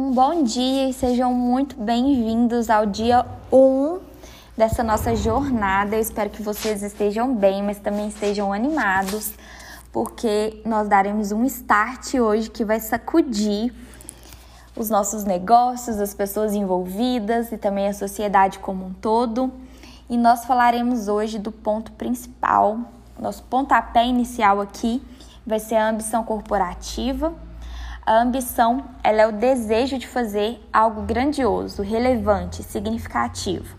Um bom dia e sejam muito bem-vindos ao dia 1 dessa nossa jornada. Eu espero que vocês estejam bem, mas também estejam animados, porque nós daremos um start hoje que vai sacudir os nossos negócios, as pessoas envolvidas e também a sociedade como um todo. E nós falaremos hoje do ponto principal, nosso pontapé inicial aqui vai ser a ambição corporativa. A ambição ela é o desejo de fazer algo grandioso, relevante, significativo.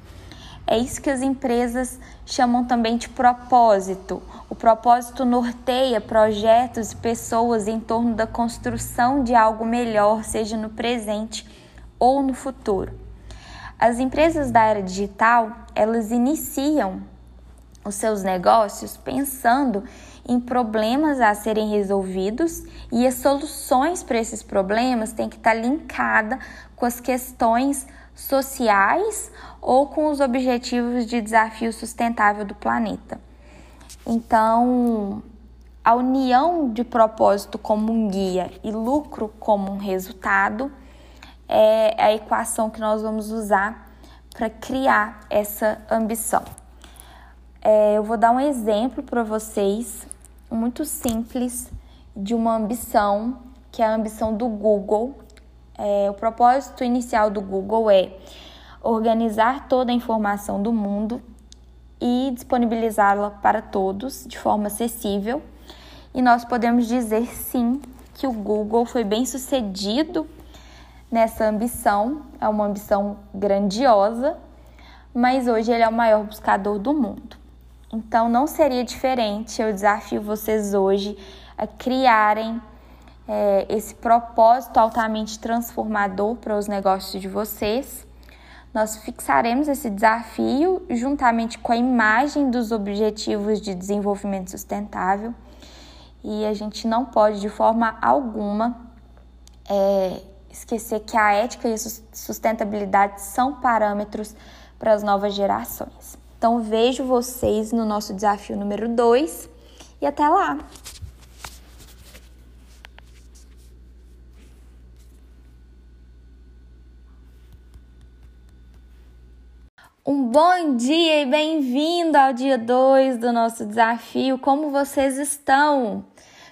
É isso que as empresas chamam também de propósito. O propósito norteia projetos e pessoas em torno da construção de algo melhor, seja no presente ou no futuro. As empresas da era digital, elas iniciam os seus negócios pensando em problemas a serem resolvidos e as soluções para esses problemas têm que estar linkada com as questões sociais ou com os objetivos de desafio sustentável do planeta. Então, a união de propósito como um guia e lucro como um resultado é a equação que nós vamos usar para criar essa ambição. É, eu vou dar um exemplo para vocês muito simples de uma ambição, que é a ambição do Google. É, o propósito inicial do Google é organizar toda a informação do mundo e disponibilizá-la para todos de forma acessível. E nós podemos dizer sim que o Google foi bem sucedido nessa ambição, é uma ambição grandiosa, mas hoje ele é o maior buscador do mundo. Então não seria diferente. Eu desafio vocês hoje a criarem é, esse propósito altamente transformador para os negócios de vocês. Nós fixaremos esse desafio juntamente com a imagem dos Objetivos de Desenvolvimento Sustentável e a gente não pode de forma alguma é, esquecer que a ética e a sustentabilidade são parâmetros para as novas gerações. Então vejo vocês no nosso desafio número 2 e até lá! Um bom dia e bem-vindo ao dia 2 do nosso desafio. Como vocês estão?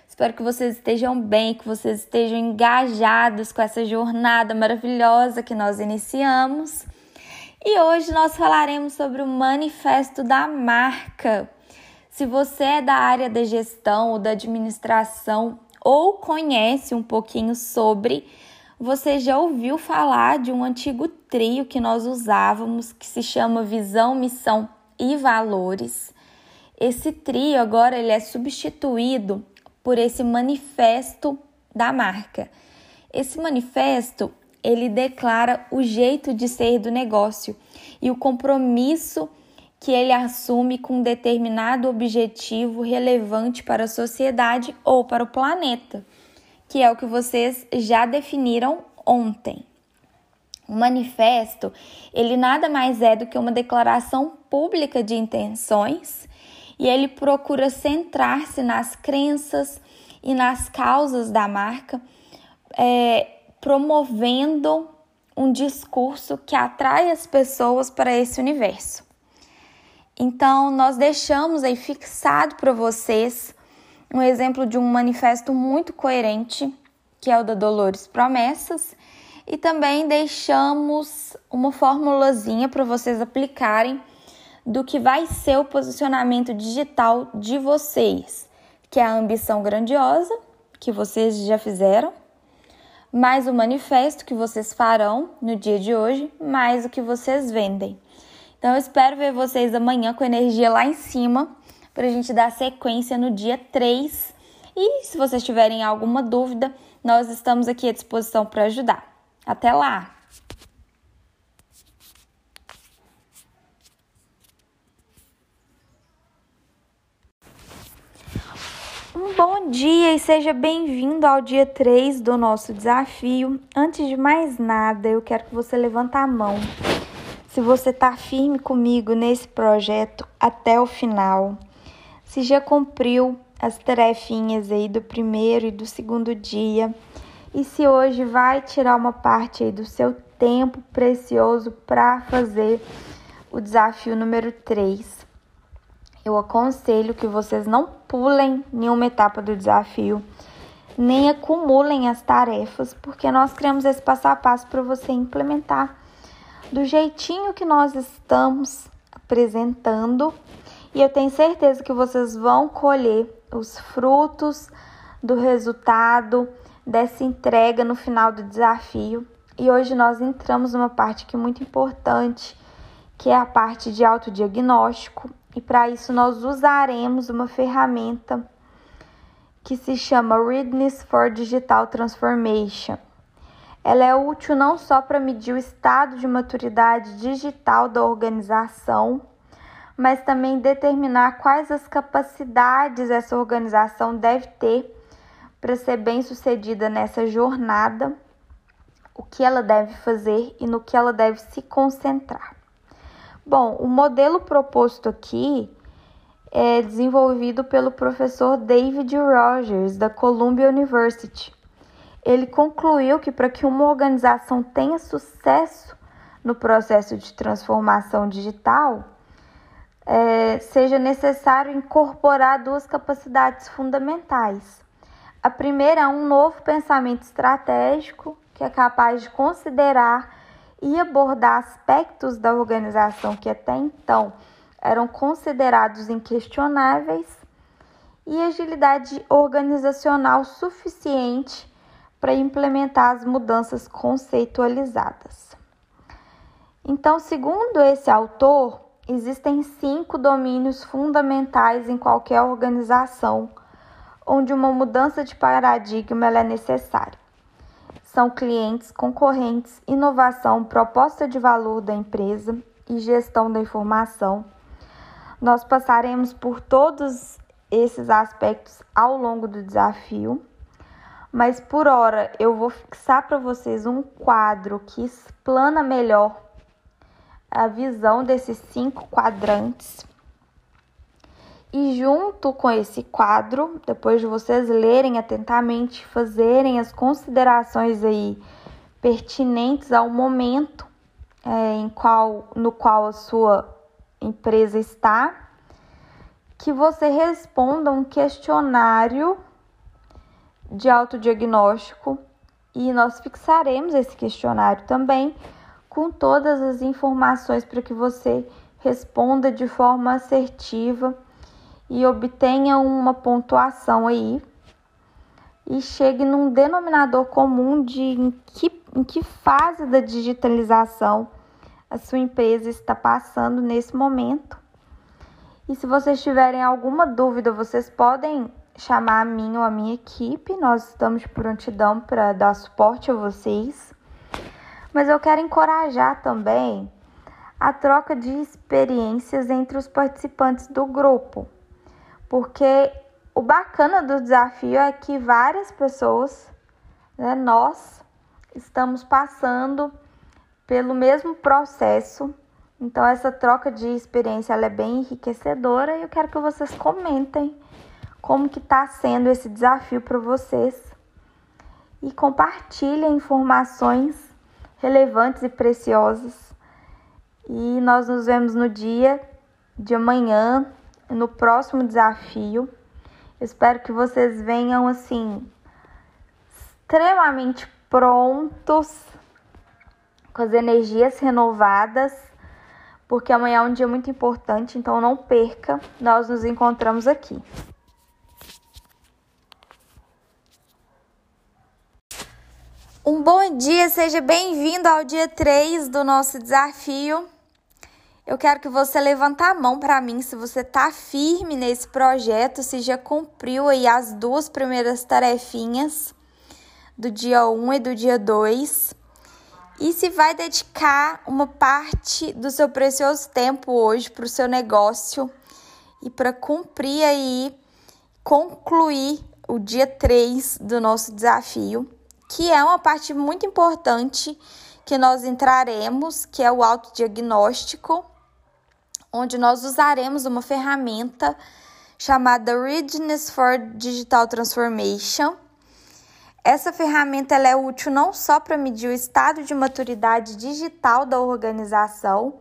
Espero que vocês estejam bem, que vocês estejam engajados com essa jornada maravilhosa que nós iniciamos. E hoje nós falaremos sobre o manifesto da marca. Se você é da área da gestão ou da administração ou conhece um pouquinho sobre, você já ouviu falar de um antigo trio que nós usávamos que se chama Visão, Missão e Valores. Esse trio agora ele é substituído por esse manifesto da marca. Esse manifesto ele declara o jeito de ser do negócio e o compromisso que ele assume com um determinado objetivo relevante para a sociedade ou para o planeta, que é o que vocês já definiram ontem. O manifesto, ele nada mais é do que uma declaração pública de intenções e ele procura centrar-se nas crenças e nas causas da marca, é, promovendo um discurso que atrai as pessoas para esse universo. Então, nós deixamos aí fixado para vocês um exemplo de um manifesto muito coerente, que é o da Dolores Promessas, e também deixamos uma formulazinha para vocês aplicarem do que vai ser o posicionamento digital de vocês, que é a ambição grandiosa, que vocês já fizeram, mais o manifesto que vocês farão no dia de hoje, mais o que vocês vendem. Então eu espero ver vocês amanhã com energia lá em cima para a gente dar sequência no dia 3. E se vocês tiverem alguma dúvida, nós estamos aqui à disposição para ajudar. Até lá! Bom dia e seja bem-vindo ao dia 3 do nosso desafio. Antes de mais nada, eu quero que você levante a mão. Se você está firme comigo nesse projeto até o final, se já cumpriu as tarefinhas aí do primeiro e do segundo dia E se hoje vai tirar uma parte aí do seu tempo precioso para fazer o desafio número 3, eu aconselho que vocês não pulem nenhuma etapa do desafio, nem acumulem as tarefas, porque nós criamos esse passo a passo para você implementar do jeitinho que nós estamos apresentando. E eu tenho certeza que vocês vão colher os frutos do resultado dessa entrega no final do desafio. E hoje nós entramos numa parte que é muito importante, que é a parte de autodiagnóstico, e para isso nós usaremos uma ferramenta que se chama Readiness for Digital Transformation. Ela é útil não só para medir o estado de maturidade digital da organização, mas também determinar quais as capacidades essa organização deve ter para ser bem sucedida nessa jornada, o que ela deve fazer e no que ela deve se concentrar. Bom, o modelo proposto aqui é desenvolvido pelo professor David Rogers, da Columbia University. Ele concluiu que para que uma organização tenha sucesso no processo de transformação digital, é, seja necessário incorporar duas capacidades fundamentais. A primeira é um novo pensamento estratégico que é capaz de considerar e abordar aspectos da organização que até então eram considerados inquestionáveis e agilidade organizacional suficiente para implementar as mudanças conceitualizadas. Então, segundo esse autor, existem cinco domínios fundamentais em qualquer organização onde uma mudança de paradigma é necessária. São clientes, concorrentes, inovação, proposta de valor da empresa e gestão da informação. Nós passaremos por todos esses aspectos ao longo do desafio, mas por hora eu vou fixar para vocês um quadro que explana melhor a visão desses cinco quadrantes e junto com esse quadro, depois de vocês lerem atentamente, fazerem as considerações aí pertinentes ao momento é, em qual, no qual a sua empresa está, que você responda um questionário de autodiagnóstico e nós fixaremos esse questionário também com todas as informações para que você responda de forma assertiva e obtenha uma pontuação aí e chegue num denominador comum de em que, em que fase da digitalização a sua empresa está passando nesse momento. E se vocês tiverem alguma dúvida, vocês podem chamar a mim ou a minha equipe. Nós estamos de prontidão para dar suporte a vocês. Mas eu quero encorajar também a troca de experiências entre os participantes do grupo porque o bacana do desafio é que várias pessoas, né, nós, estamos passando pelo mesmo processo. Então, essa troca de experiência ela é bem enriquecedora e eu quero que vocês comentem como que está sendo esse desafio para vocês e compartilhem informações relevantes e preciosas. E nós nos vemos no dia de amanhã, no próximo desafio. Espero que vocês venham assim extremamente prontos, com as energias renovadas, porque amanhã é um dia muito importante, então não perca. Nós nos encontramos aqui. Um bom dia, seja bem-vindo ao dia 3 do nosso desafio. Eu quero que você levante a mão para mim se você tá firme nesse projeto, se já cumpriu aí as duas primeiras tarefinhas do dia 1 e do dia 2. E se vai dedicar uma parte do seu precioso tempo hoje para o seu negócio e para cumprir aí, concluir o dia 3 do nosso desafio, que é uma parte muito importante que nós entraremos, que é o autodiagnóstico onde nós usaremos uma ferramenta chamada Readiness for Digital Transformation. essa ferramenta ela é útil não só para medir o estado de maturidade digital da organização,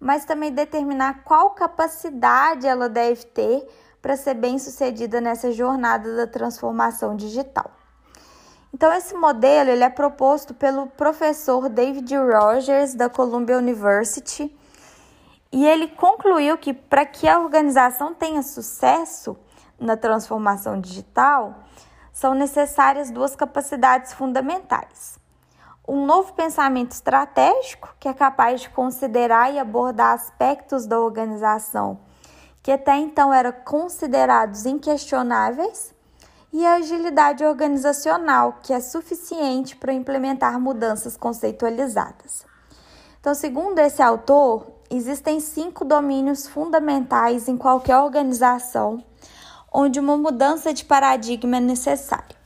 mas também determinar qual capacidade ela deve ter para ser bem sucedida nessa jornada da transformação digital. Então, esse modelo ele é proposto pelo professor David Rogers, da Columbia University, e ele concluiu que para que a organização tenha sucesso na transformação digital, são necessárias duas capacidades fundamentais. Um novo pensamento estratégico, que é capaz de considerar e abordar aspectos da organização que até então eram considerados inquestionáveis, e a agilidade organizacional, que é suficiente para implementar mudanças conceitualizadas. Então, segundo esse autor, existem cinco domínios fundamentais em qualquer organização onde uma mudança de paradigma é necessária: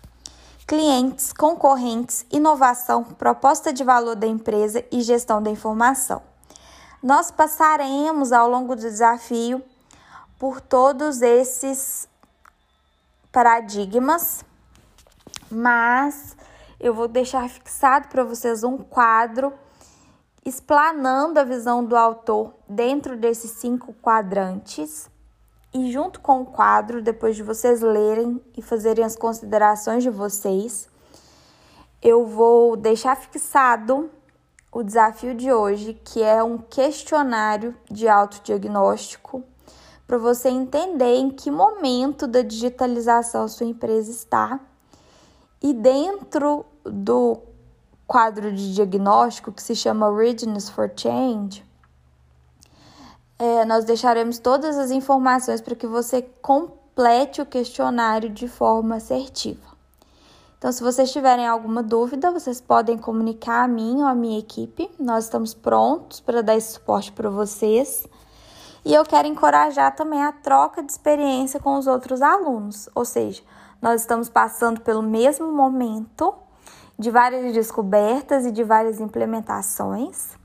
clientes, concorrentes, inovação, proposta de valor da empresa e gestão da informação. Nós passaremos ao longo do desafio por todos esses paradigmas, mas eu vou deixar fixado para vocês um quadro explanando a visão do autor dentro desses cinco quadrantes. E junto com o quadro, depois de vocês lerem e fazerem as considerações de vocês, eu vou deixar fixado o desafio de hoje, que é um questionário de autodiagnóstico para você entender em que momento da digitalização sua empresa está. E dentro do quadro de diagnóstico que se chama Readiness for Change, é, nós deixaremos todas as informações para que você complete o questionário de forma assertiva. Então, se vocês tiverem alguma dúvida, vocês podem comunicar a mim ou a minha equipe. Nós estamos prontos para dar esse suporte para vocês. E eu quero encorajar também a troca de experiência com os outros alunos, ou seja, nós estamos passando pelo mesmo momento de várias descobertas e de várias implementações.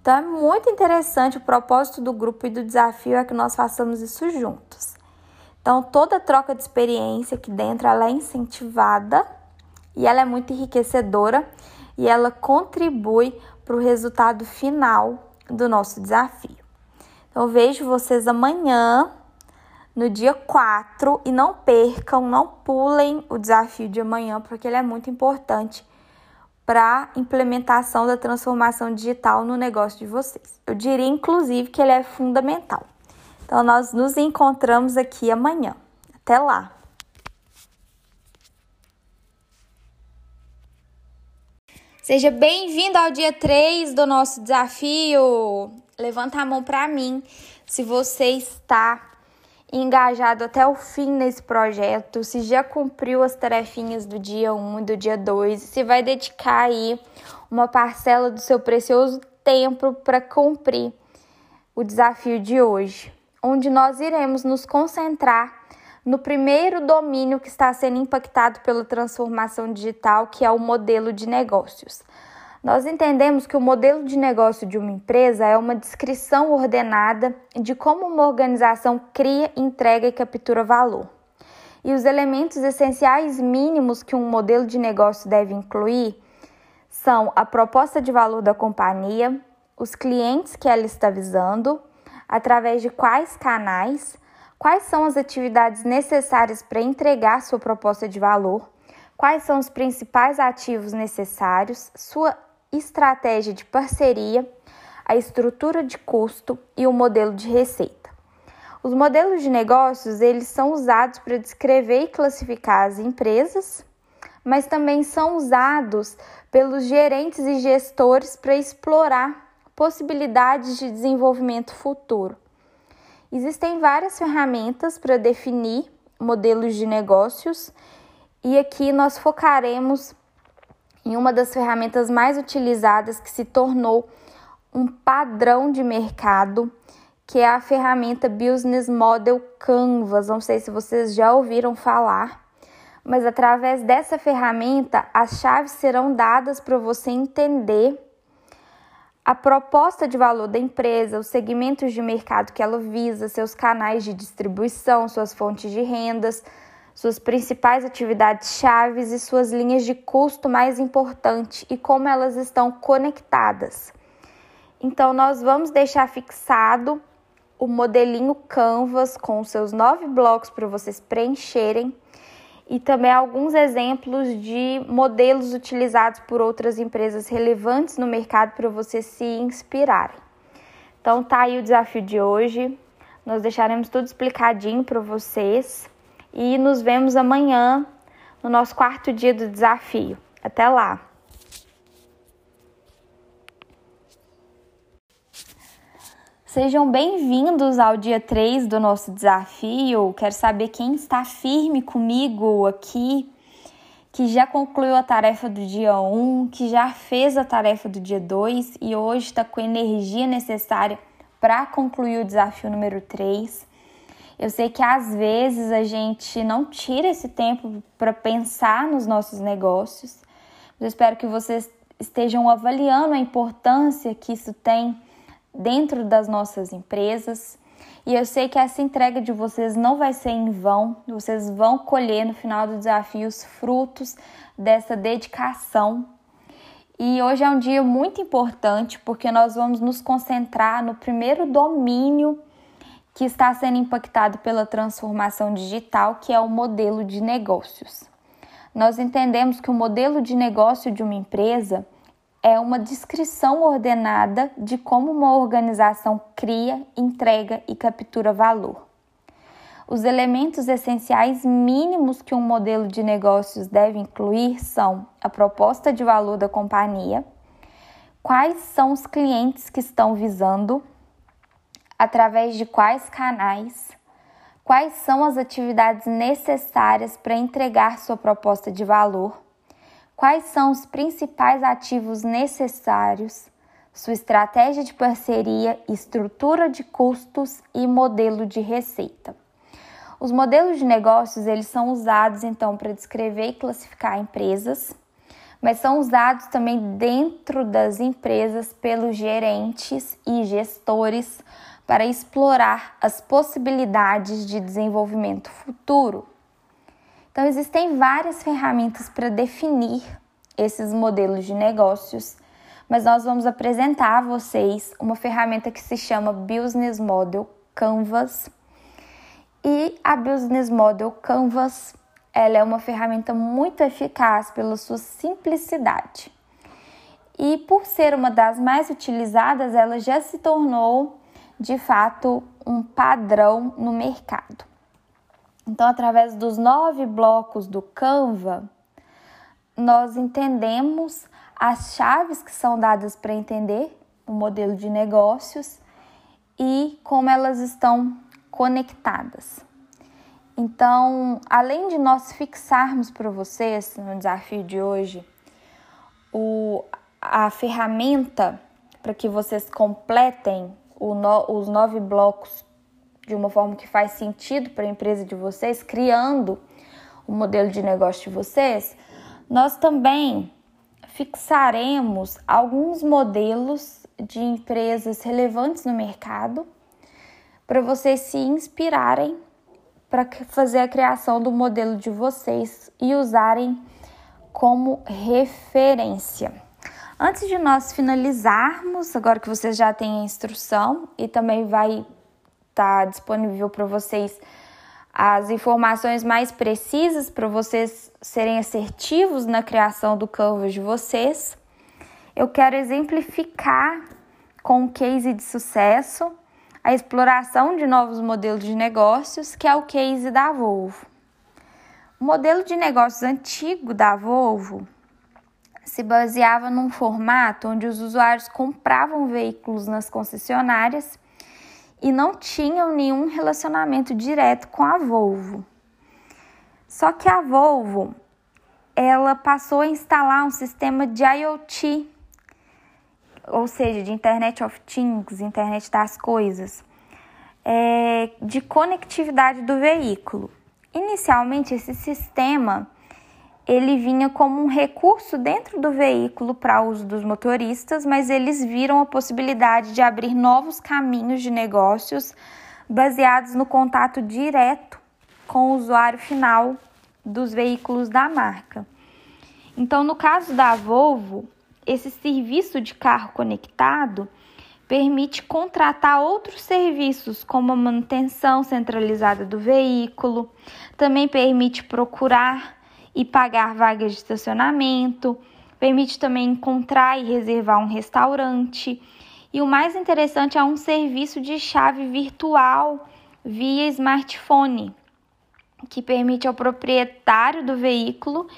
Então é muito interessante o propósito do grupo e do desafio é que nós façamos isso juntos. Então toda troca de experiência aqui dentro ela é incentivada e ela é muito enriquecedora e ela contribui para o resultado final do nosso desafio. Então, vejo vocês amanhã, no dia 4, e não percam, não pulem o desafio de amanhã, porque ele é muito importante para a implementação da transformação digital no negócio de vocês. Eu diria, inclusive, que ele é fundamental. Então, nós nos encontramos aqui amanhã. Até lá! Seja bem-vindo ao dia 3 do nosso desafio. Levanta a mão para mim se você está engajado até o fim nesse projeto, se já cumpriu as tarefinhas do dia 1 e do dia 2, se vai dedicar aí uma parcela do seu precioso tempo para cumprir o desafio de hoje, onde nós iremos nos concentrar no primeiro domínio que está sendo impactado pela transformação digital, que é o modelo de negócios. Nós entendemos que o modelo de negócio de uma empresa é uma descrição ordenada de como uma organização cria, entrega e captura valor. E os elementos essenciais mínimos que um modelo de negócio deve incluir são a proposta de valor da companhia, os clientes que ela está visando, através de quais canais, Quais são as atividades necessárias para entregar sua proposta de valor? Quais são os principais ativos necessários? Sua estratégia de parceria, a estrutura de custo e o modelo de receita. Os modelos de negócios, eles são usados para descrever e classificar as empresas, mas também são usados pelos gerentes e gestores para explorar possibilidades de desenvolvimento futuro. Existem várias ferramentas para definir modelos de negócios e aqui nós focaremos em uma das ferramentas mais utilizadas que se tornou um padrão de mercado, que é a ferramenta Business Model Canvas. Não sei se vocês já ouviram falar, mas através dessa ferramenta as chaves serão dadas para você entender a proposta de valor da empresa, os segmentos de mercado que ela visa, seus canais de distribuição, suas fontes de rendas, suas principais atividades chaves e suas linhas de custo mais importantes e como elas estão conectadas. Então, nós vamos deixar fixado o modelinho Canvas com seus nove blocos para vocês preencherem e também alguns exemplos de modelos utilizados por outras empresas relevantes no mercado para vocês se inspirarem. Então tá aí o desafio de hoje. Nós deixaremos tudo explicadinho para vocês e nos vemos amanhã no nosso quarto dia do desafio. Até lá. Sejam bem-vindos ao dia 3 do nosso desafio. Quero saber quem está firme comigo aqui, que já concluiu a tarefa do dia 1, que já fez a tarefa do dia 2 e hoje está com a energia necessária para concluir o desafio número 3. Eu sei que às vezes a gente não tira esse tempo para pensar nos nossos negócios, eu espero que vocês estejam avaliando a importância que isso tem dentro das nossas empresas. E eu sei que essa entrega de vocês não vai ser em vão, vocês vão colher no final do desafio os frutos dessa dedicação. E hoje é um dia muito importante porque nós vamos nos concentrar no primeiro domínio que está sendo impactado pela transformação digital, que é o modelo de negócios. Nós entendemos que o modelo de negócio de uma empresa é uma descrição ordenada de como uma organização cria, entrega e captura valor. Os elementos essenciais mínimos que um modelo de negócios deve incluir são a proposta de valor da companhia, quais são os clientes que estão visando, através de quais canais, quais são as atividades necessárias para entregar sua proposta de valor quais são os principais ativos necessários, sua estratégia de parceria, estrutura de custos e modelo de receita. Os modelos de negócios eles são usados então para descrever e classificar empresas, mas são usados também dentro das empresas pelos gerentes e gestores para explorar as possibilidades de desenvolvimento futuro. Então, existem várias ferramentas para definir esses modelos de negócios, mas nós vamos apresentar a vocês uma ferramenta que se chama Business Model Canvas. E a Business Model Canvas ela é uma ferramenta muito eficaz pela sua simplicidade. E por ser uma das mais utilizadas, ela já se tornou de fato um padrão no mercado. Então, através dos nove blocos do Canva, nós entendemos as chaves que são dadas para entender o modelo de negócios e como elas estão conectadas. Então, além de nós fixarmos para vocês no desafio de hoje o, a ferramenta para que vocês completem no, os nove blocos de uma forma que faz sentido para a empresa de vocês, criando o modelo de negócio de vocês, nós também fixaremos alguns modelos de empresas relevantes no mercado para vocês se inspirarem para fazer a criação do modelo de vocês e usarem como referência. Antes de nós finalizarmos, agora que vocês já têm a instrução e também vai tá disponível para vocês as informações mais precisas para vocês serem assertivos na criação do Canvas de vocês. Eu quero exemplificar com um case de sucesso a exploração de novos modelos de negócios, que é o case da Volvo. O modelo de negócios antigo da Volvo se baseava num formato onde os usuários compravam veículos nas concessionárias e não tinham nenhum relacionamento direto com a Volvo. Só que a Volvo ela passou a instalar um sistema de IoT, ou seja, de Internet of Things, Internet das Coisas, é, de conectividade do veículo. Inicialmente, esse sistema ele vinha como um recurso dentro do veículo para uso dos motoristas, mas eles viram a possibilidade de abrir novos caminhos de negócios baseados no contato direto com o usuário final dos veículos da marca. Então, no caso da Volvo, esse serviço de carro conectado permite contratar outros serviços, como a manutenção centralizada do veículo, também permite procurar e pagar vagas de estacionamento, permite também encontrar e reservar um restaurante. E o mais interessante é um serviço de chave virtual via smartphone, que permite ao proprietário do veículo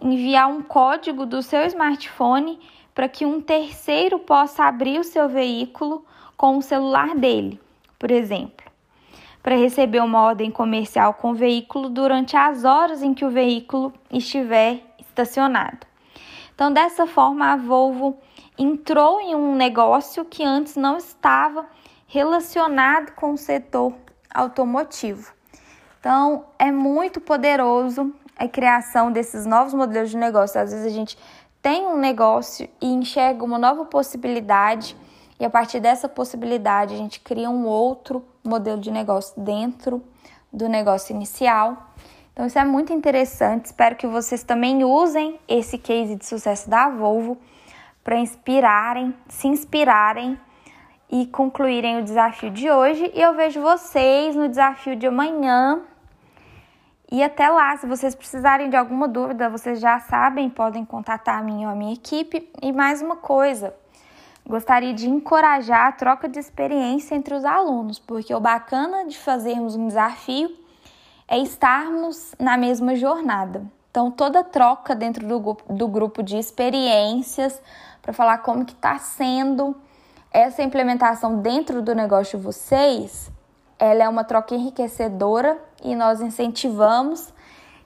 enviar um código do seu smartphone para que um terceiro possa abrir o seu veículo com o celular dele, por exemplo, para receber uma ordem comercial com o veículo durante as horas em que o veículo estiver estacionado. Então, dessa forma, a Volvo entrou em um negócio que antes não estava relacionado com o setor automotivo. Então, é muito poderoso a criação desses novos modelos de negócio. Às vezes a gente tem um negócio e enxerga uma nova possibilidade, e a partir dessa possibilidade a gente cria um outro modelo de negócio dentro do negócio inicial. Então isso é muito interessante. Espero que vocês também usem esse case de sucesso da Volvo para inspirarem, se inspirarem e concluírem o desafio de hoje. E eu vejo vocês no desafio de amanhã. E até lá, se vocês precisarem de alguma dúvida, vocês já sabem, podem contatar a mim ou a minha equipe. E mais uma coisa, gostaria de encorajar a troca de experiência entre os alunos, porque o bacana de fazermos um desafio é estarmos na mesma jornada. Então, toda troca dentro do, do grupo de experiências para falar como que está sendo essa implementação dentro do negócio de vocês ela é uma troca enriquecedora e nós incentivamos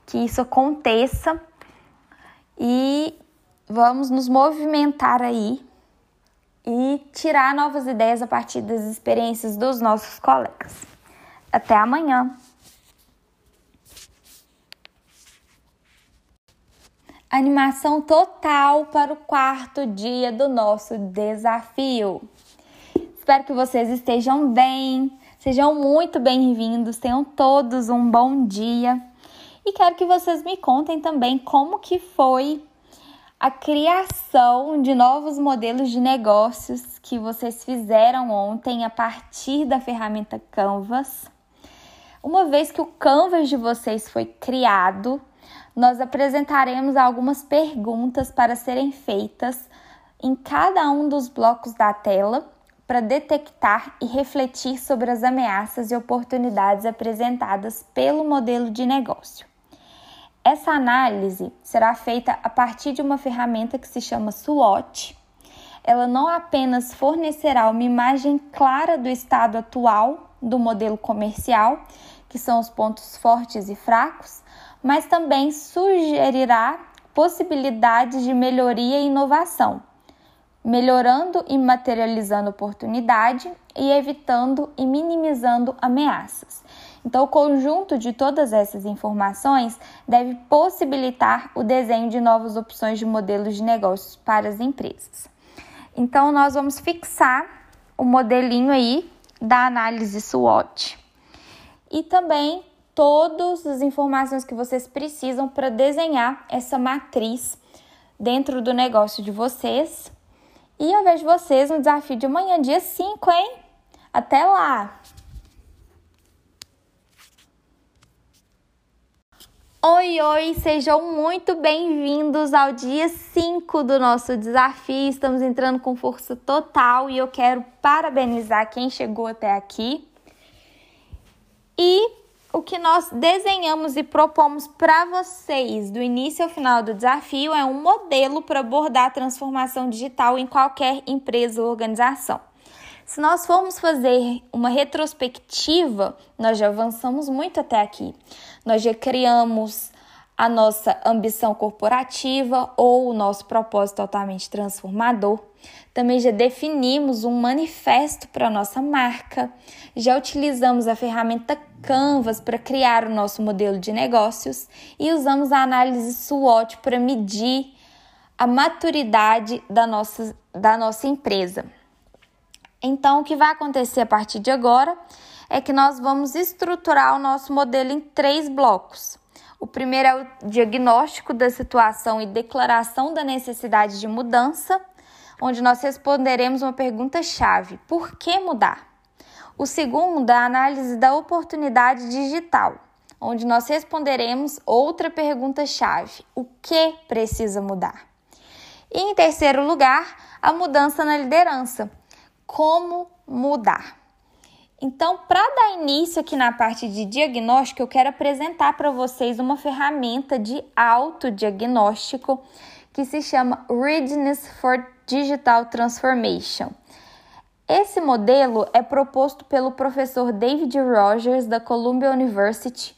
que isso aconteça e vamos nos movimentar aí e tirar novas ideias a partir das experiências dos nossos colegas. Até amanhã! Animação total para o quarto dia do nosso desafio. Espero que vocês estejam bem, Sejam muito bem-vindos, tenham todos um bom dia. E quero que vocês me contem também como que foi a criação de novos modelos de negócios que vocês fizeram ontem a partir da ferramenta Canvas. Uma vez que o Canvas de vocês foi criado, nós apresentaremos algumas perguntas para serem feitas em cada um dos blocos da tela para detectar e refletir sobre as ameaças e oportunidades apresentadas pelo modelo de negócio. Essa análise será feita a partir de uma ferramenta que se chama SWOT. Ela não apenas fornecerá uma imagem clara do estado atual do modelo comercial, que são os pontos fortes e fracos, mas também sugerirá possibilidades de melhoria e inovação melhorando e materializando oportunidade e evitando e minimizando ameaças. Então, o conjunto de todas essas informações deve possibilitar o desenho de novas opções de modelos de negócios para as empresas. Então, nós vamos fixar o modelinho aí da análise SWOT e também todas as informações que vocês precisam para desenhar essa matriz dentro do negócio de vocês e eu vejo vocês no desafio de amanhã, dia 5, hein? Até lá! Oi, oi, sejam muito bem-vindos ao dia 5 do nosso desafio. Estamos entrando com força total e eu quero parabenizar quem chegou até aqui. E o que nós desenhamos e propomos para vocês do início ao final do desafio é um modelo para abordar a transformação digital em qualquer empresa ou organização. Se nós formos fazer uma retrospectiva, nós já avançamos muito até aqui. Nós já criamos a nossa ambição corporativa ou o nosso propósito altamente transformador. Também já definimos um manifesto para a nossa marca, já utilizamos a ferramenta Canvas para criar o nosso modelo de negócios e usamos a análise SWOT para medir a maturidade da nossa, da nossa empresa. Então, o que vai acontecer a partir de agora é que nós vamos estruturar o nosso modelo em três blocos. O primeiro é o diagnóstico da situação e declaração da necessidade de mudança, onde nós responderemos uma pergunta-chave: por que mudar? O segundo é a análise da oportunidade digital, onde nós responderemos outra pergunta-chave: o que precisa mudar? E em terceiro lugar, a mudança na liderança: como mudar? Então, para dar início aqui na parte de diagnóstico, eu quero apresentar para vocês uma ferramenta de autodiagnóstico que se chama Readiness for Digital Transformation. Esse modelo é proposto pelo professor David Rogers da Columbia University.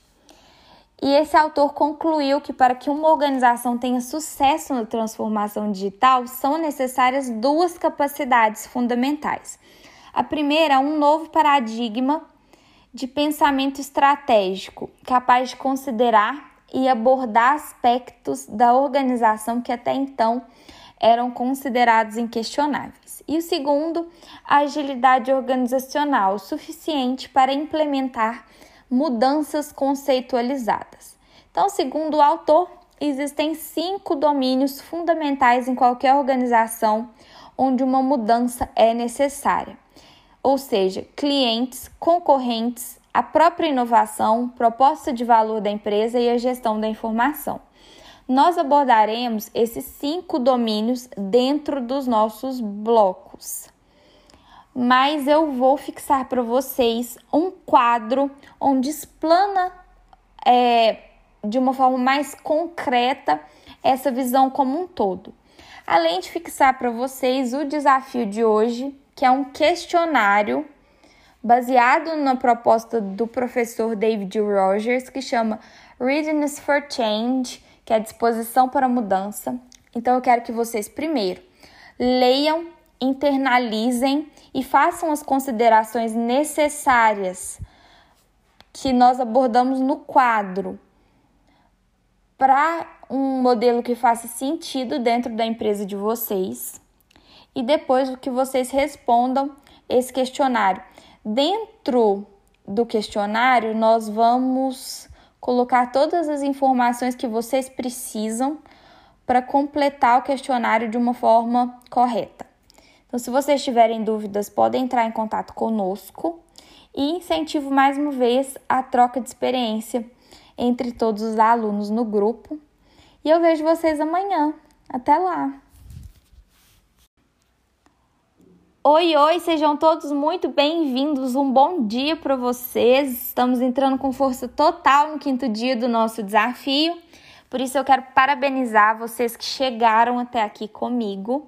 E esse autor concluiu que para que uma organização tenha sucesso na transformação digital, são necessárias duas capacidades fundamentais. A primeira um novo paradigma de pensamento estratégico, capaz de considerar e abordar aspectos da organização que até então eram considerados inquestionáveis. E o segundo, a agilidade organizacional suficiente para implementar mudanças conceitualizadas. Então, segundo o autor, existem cinco domínios fundamentais em qualquer organização onde uma mudança é necessária ou seja, clientes, concorrentes, a própria inovação, proposta de valor da empresa e a gestão da informação. Nós abordaremos esses cinco domínios dentro dos nossos blocos. Mas eu vou fixar para vocês um quadro onde explana é, de uma forma mais concreta essa visão como um todo. Além de fixar para vocês o desafio de hoje, que é um questionário baseado na proposta do professor David Rogers, que chama Readiness for Change, que é disposição para mudança. Então eu quero que vocês primeiro leiam, internalizem e façam as considerações necessárias que nós abordamos no quadro para um modelo que faça sentido dentro da empresa de vocês e depois que vocês respondam esse questionário. Dentro do questionário, nós vamos colocar todas as informações que vocês precisam para completar o questionário de uma forma correta. Então, se vocês tiverem dúvidas, podem entrar em contato conosco e incentivo mais uma vez a troca de experiência entre todos os alunos no grupo. E eu vejo vocês amanhã. Até lá! Oi, oi, sejam todos muito bem-vindos. Um bom dia para vocês. Estamos entrando com força total no quinto dia do nosso desafio. Por isso eu quero parabenizar vocês que chegaram até aqui comigo.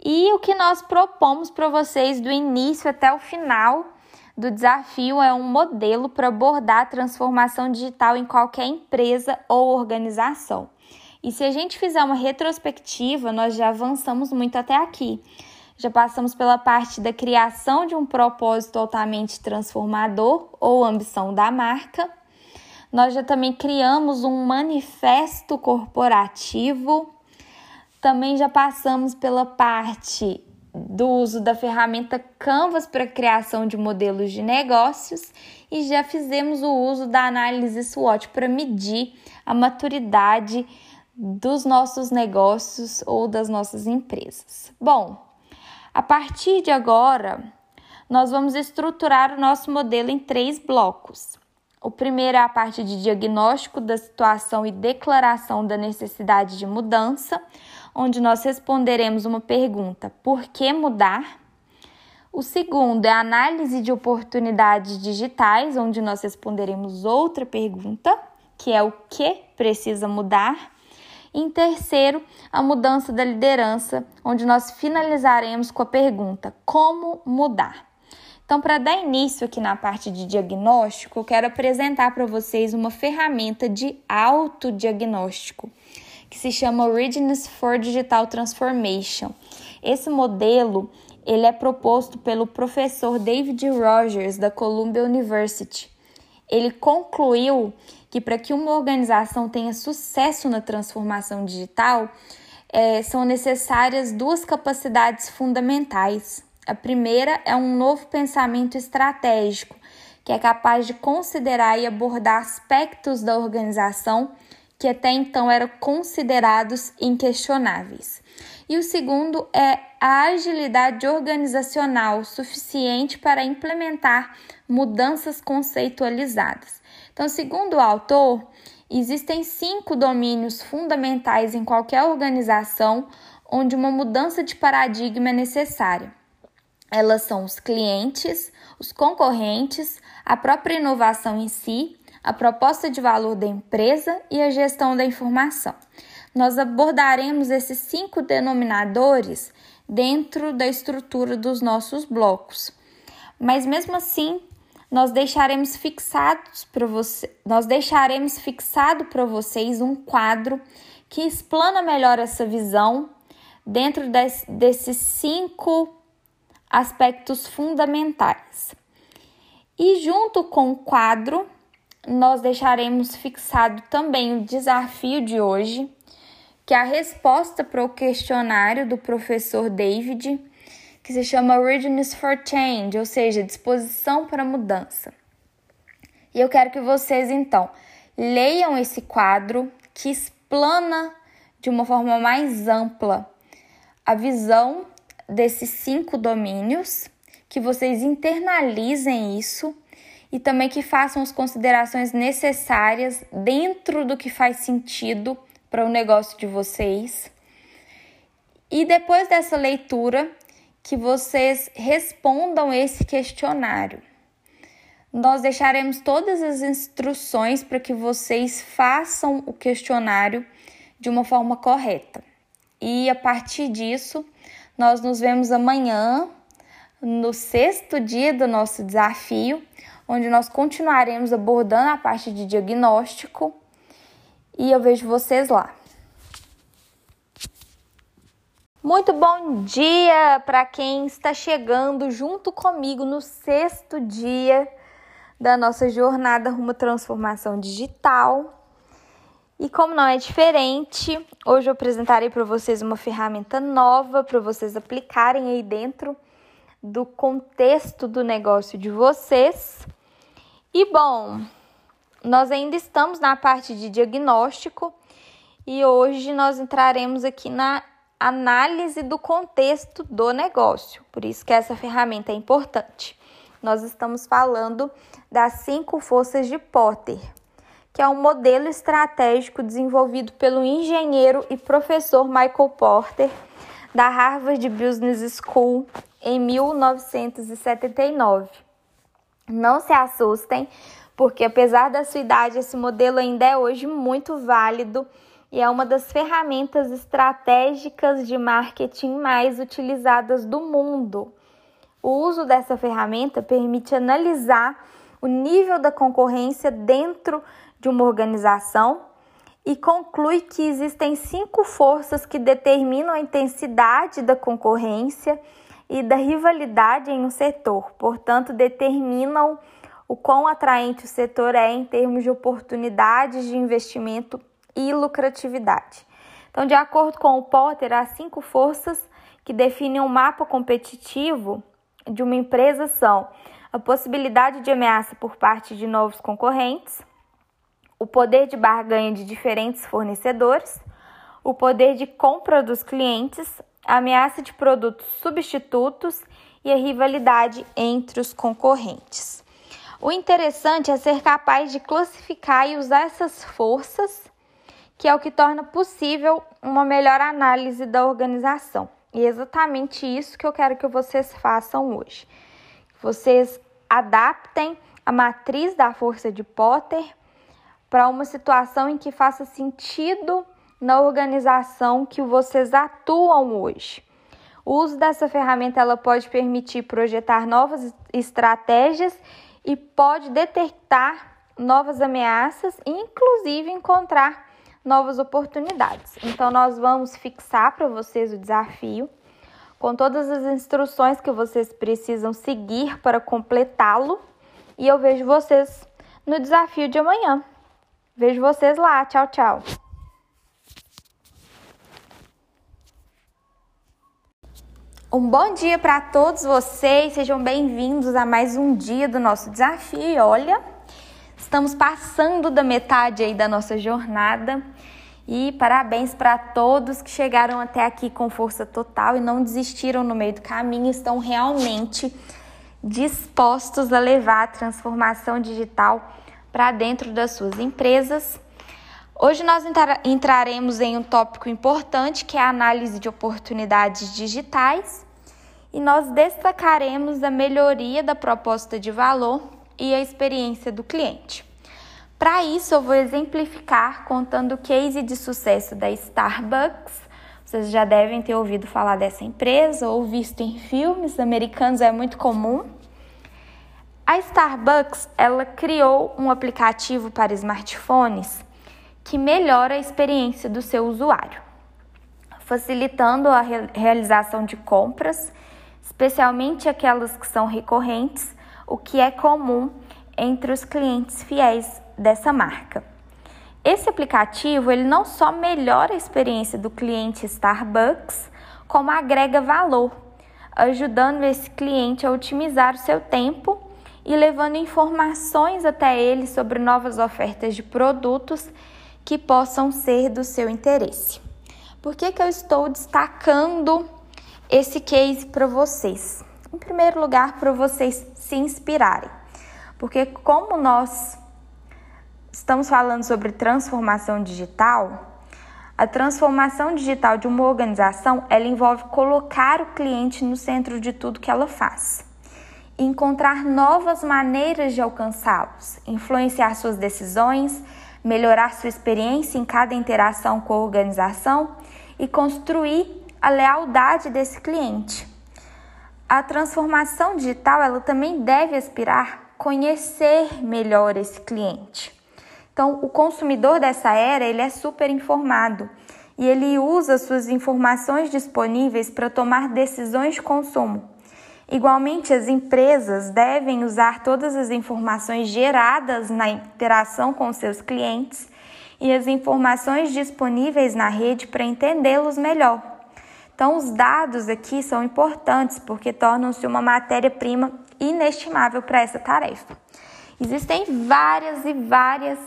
E o que nós propomos para vocês do início até o final do desafio é um modelo para abordar a transformação digital em qualquer empresa ou organização. E se a gente fizer uma retrospectiva, nós já avançamos muito até aqui já passamos pela parte da criação de um propósito altamente transformador ou ambição da marca. Nós já também criamos um manifesto corporativo. Também já passamos pela parte do uso da ferramenta Canvas para criação de modelos de negócios e já fizemos o uso da análise SWOT para medir a maturidade dos nossos negócios ou das nossas empresas. Bom, a partir de agora, nós vamos estruturar o nosso modelo em três blocos. O primeiro é a parte de diagnóstico da situação e declaração da necessidade de mudança, onde nós responderemos uma pergunta: por que mudar? O segundo é a análise de oportunidades digitais, onde nós responderemos outra pergunta, que é o que precisa mudar. Em terceiro, a mudança da liderança, onde nós finalizaremos com a pergunta: como mudar? Então, para dar início aqui na parte de diagnóstico, eu quero apresentar para vocês uma ferramenta de autodiagnóstico que se chama Readiness for Digital Transformation. Esse modelo ele é proposto pelo professor David Rogers da Columbia University. Ele concluiu que para que uma organização tenha sucesso na transformação digital, é, são necessárias duas capacidades fundamentais. A primeira é um novo pensamento estratégico, que é capaz de considerar e abordar aspectos da organização que até então eram considerados inquestionáveis. E o segundo é a agilidade organizacional suficiente para implementar mudanças conceitualizadas. Então, segundo o autor, existem cinco domínios fundamentais em qualquer organização onde uma mudança de paradigma é necessária. Elas são os clientes, os concorrentes, a própria inovação em si, a proposta de valor da empresa e a gestão da informação. Nós abordaremos esses cinco denominadores dentro da estrutura dos nossos blocos. Mas mesmo assim, nós deixaremos fixados para você, nós deixaremos fixado para vocês um quadro que explana melhor essa visão dentro des, desses cinco aspectos fundamentais. E junto com o quadro, nós deixaremos fixado também o desafio de hoje, que é a resposta para o questionário do professor David, que se chama Readiness for Change, ou seja, disposição para mudança. E eu quero que vocês então leiam esse quadro que explana de uma forma mais ampla a visão desses cinco domínios, que vocês internalizem isso e também que façam as considerações necessárias dentro do que faz sentido para o negócio de vocês. E depois dessa leitura, que vocês respondam esse questionário. Nós deixaremos todas as instruções para que vocês façam o questionário de uma forma correta. E a partir disso, nós nos vemos amanhã, no sexto dia do nosso desafio, onde nós continuaremos abordando a parte de diagnóstico e eu vejo vocês lá. Muito bom dia para quem está chegando junto comigo no sexto dia da nossa jornada rumo à transformação digital. E como não é diferente, hoje eu apresentarei para vocês uma ferramenta nova para vocês aplicarem aí dentro do contexto do negócio de vocês. E bom, nós ainda estamos na parte de diagnóstico e hoje nós entraremos aqui na análise do contexto do negócio. Por isso que essa ferramenta é importante. Nós estamos falando das cinco forças de Potter que é um modelo estratégico desenvolvido pelo engenheiro e professor Michael Porter da Harvard Business School em 1979. Não se assustem, porque apesar da sua idade, esse modelo ainda é hoje muito válido e é uma das ferramentas estratégicas de marketing mais utilizadas do mundo. O uso dessa ferramenta permite analisar o nível da concorrência dentro de uma organização e conclui que existem cinco forças que determinam a intensidade da concorrência e da rivalidade em um setor, portanto, determinam o quão atraente o setor é em termos de oportunidades de investimento e lucratividade. Então, de acordo com o Potter, as cinco forças que definem o um mapa competitivo de uma empresa são a possibilidade de ameaça por parte de novos concorrentes, o poder de barganha de diferentes fornecedores, o poder de compra dos clientes, a ameaça de produtos substitutos e a rivalidade entre os concorrentes. O interessante é ser capaz de classificar e usar essas forças, que é o que torna possível uma melhor análise da organização. E é exatamente isso que eu quero que vocês façam hoje. Vocês adaptem a matriz da força de Potter para uma situação em que faça sentido na organização que vocês atuam hoje. O uso dessa ferramenta ela pode permitir projetar novas estratégias e pode detectar novas ameaças e inclusive encontrar novas oportunidades. Então nós vamos fixar para vocês o desafio com todas as instruções que vocês precisam seguir para completá-lo e eu vejo vocês no desafio de amanhã. Vejo vocês lá. Tchau, tchau. Um bom dia para todos vocês, sejam bem-vindos a mais um dia do nosso desafio. Olha, estamos passando da metade aí da nossa jornada e parabéns para todos que chegaram até aqui com força total e não desistiram no meio do caminho, estão realmente dispostos a levar a transformação digital para dentro das suas empresas. Hoje nós entraremos em um tópico importante que é a análise de oportunidades digitais e nós destacaremos a melhoria da proposta de valor e a experiência do cliente. Para isso, eu vou exemplificar contando o case de sucesso da Starbucks. Vocês já devem ter ouvido falar dessa empresa ou visto em filmes americanos, é muito comum. A Starbucks, ela criou um aplicativo para smartphones que melhora a experiência do seu usuário, facilitando a realização de compras, especialmente aquelas que são recorrentes, o que é comum entre os clientes fiéis dessa marca. Esse aplicativo ele não só melhora a experiência do cliente Starbucks, como agrega valor, ajudando esse cliente a otimizar o seu tempo e levando informações até ele sobre novas ofertas de produtos que possam ser do seu interesse. Por que, que eu estou destacando esse case para vocês? Em primeiro lugar, para vocês se inspirarem, porque como nós estamos falando sobre transformação digital, a transformação digital de uma organização, ela envolve colocar o cliente no centro de tudo que ela faz. Encontrar novas maneiras de alcançá-los, influenciar suas decisões, melhorar sua experiência em cada interação com a organização e construir a lealdade desse cliente. A transformação digital, ela também deve aspirar conhecer melhor esse cliente. Então, o consumidor dessa era, ele é super informado e ele usa suas informações disponíveis para tomar decisões de consumo. Igualmente, as empresas devem usar todas as informações geradas na interação com seus clientes e as informações disponíveis na rede para entendê-los melhor. Então, os dados aqui são importantes porque tornam-se uma matéria-prima inestimável para essa tarefa. Existem várias e várias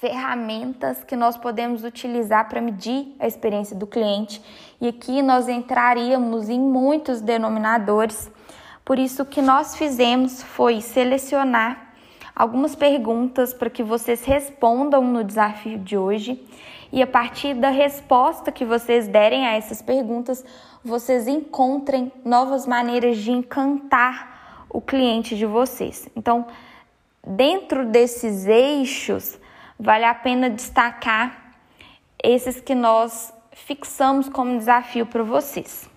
ferramentas que nós podemos utilizar para medir a experiência do cliente. E aqui nós entraríamos em muitos denominadores. Por isso, o que nós fizemos foi selecionar algumas perguntas para que vocês respondam no desafio de hoje. E a partir da resposta que vocês derem a essas perguntas, vocês encontrem novas maneiras de encantar o cliente de vocês. Então, dentro desses eixos, vale a pena destacar esses que nós fixamos como desafio para vocês.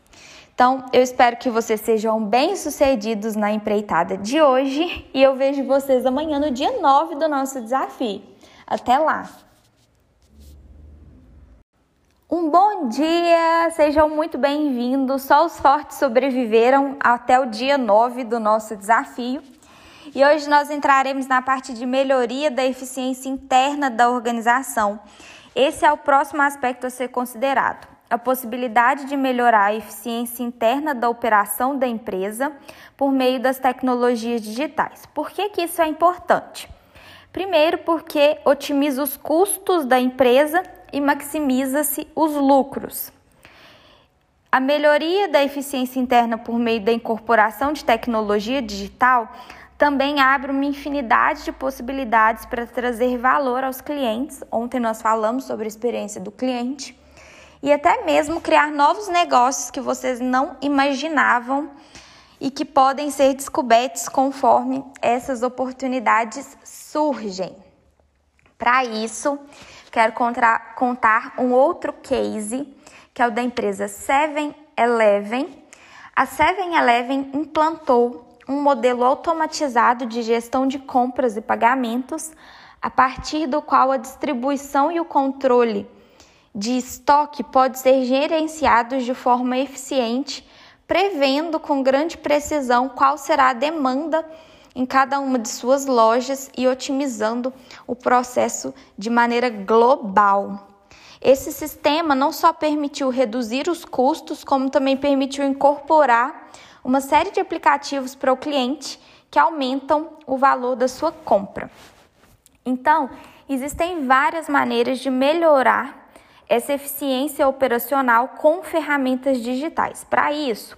Então, eu espero que vocês sejam bem-sucedidos na empreitada de hoje e eu vejo vocês amanhã no dia 9 do nosso desafio. Até lá! Um bom dia, sejam muito bem-vindos. Só os fortes sobreviveram até o dia 9 do nosso desafio. E hoje nós entraremos na parte de melhoria da eficiência interna da organização. Esse é o próximo aspecto a ser considerado. A possibilidade de melhorar a eficiência interna da operação da empresa por meio das tecnologias digitais. Por que, que isso é importante? Primeiro, porque otimiza os custos da empresa e maximiza-se os lucros. A melhoria da eficiência interna por meio da incorporação de tecnologia digital também abre uma infinidade de possibilidades para trazer valor aos clientes. Ontem nós falamos sobre a experiência do cliente e até mesmo criar novos negócios que vocês não imaginavam e que podem ser descobertos conforme essas oportunidades surgem. Para isso, quero contar um outro case, que é o da empresa 7-Eleven. A 7-Eleven implantou um modelo automatizado de gestão de compras e pagamentos, a partir do qual a distribuição e o controle de estoque pode ser gerenciados de forma eficiente, prevendo com grande precisão qual será a demanda em cada uma de suas lojas e otimizando o processo de maneira global. Esse sistema não só permitiu reduzir os custos, como também permitiu incorporar uma série de aplicativos para o cliente que aumentam o valor da sua compra. Então, existem várias maneiras de melhorar essa eficiência operacional com ferramentas digitais. Para isso,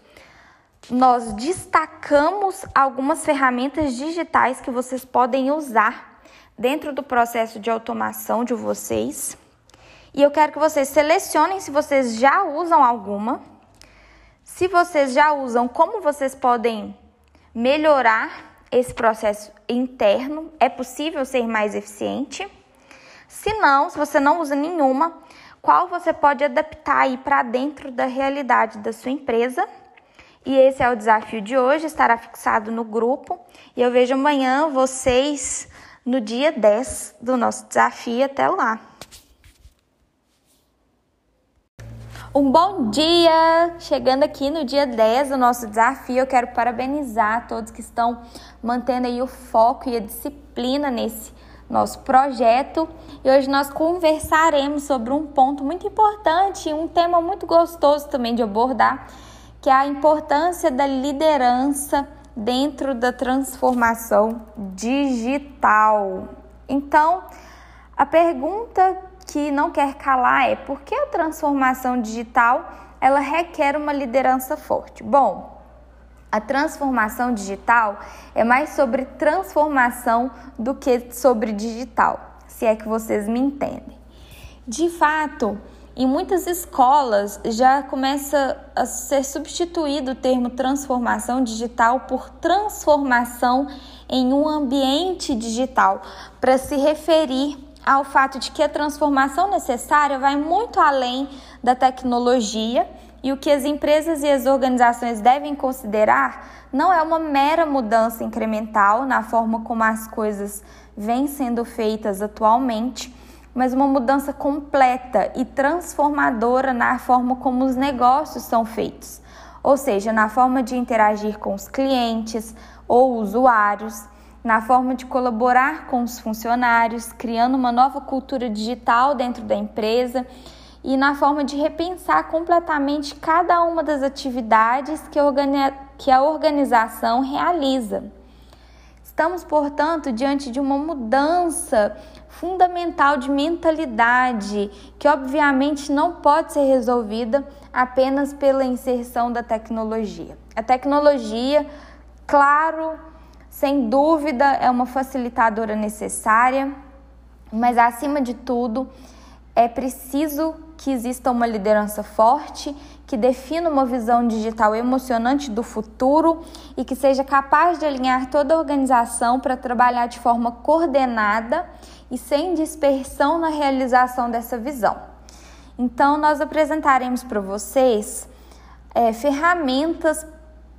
nós destacamos algumas ferramentas digitais que vocês podem usar dentro do processo de automação de vocês. E eu quero que vocês selecionem se vocês já usam alguma. Se vocês já usam, como vocês podem melhorar esse processo interno? É possível ser mais eficiente? Se não, se você não usa nenhuma, qual você pode adaptar aí para dentro da realidade da sua empresa? E esse é o desafio de hoje, estará fixado no grupo. E eu vejo amanhã vocês no dia 10 do nosso desafio. Até lá! Um bom dia! Chegando aqui no dia 10 do nosso desafio, eu quero parabenizar todos que estão mantendo aí o foco e a disciplina nesse nosso projeto. E hoje nós conversaremos sobre um ponto muito importante, um tema muito gostoso também de abordar, que é a importância da liderança dentro da transformação digital. Então, a pergunta que não quer calar é por que a transformação digital ela requer uma liderança forte? Bom, a transformação digital é mais sobre transformação do que sobre digital, se é que vocês me entendem. De fato, em muitas escolas já começa a ser substituído o termo transformação digital por transformação em um ambiente digital para se referir ao fato de que a transformação necessária vai muito além da tecnologia e o que as empresas e as organizações devem considerar não é uma mera mudança incremental na forma como as coisas vêm sendo feitas atualmente, mas uma mudança completa e transformadora na forma como os negócios são feitos, ou seja, na forma de interagir com os clientes ou usuários na forma de colaborar com os funcionários, criando uma nova cultura digital dentro da empresa e na forma de repensar completamente cada uma das atividades que a, organização realiza. Estamos, portanto, diante de uma mudança fundamental de mentalidade, que obviamente não pode ser resolvida apenas pela inserção da tecnologia. A tecnologia, claro, sem dúvida, é uma facilitadora necessária, mas acima de tudo, é preciso que exista uma liderança forte, que defina uma visão digital emocionante do futuro e que seja capaz de alinhar toda a organização para trabalhar de forma coordenada e sem dispersão na realização dessa visão. Então, nós apresentaremos para vocês é, ferramentas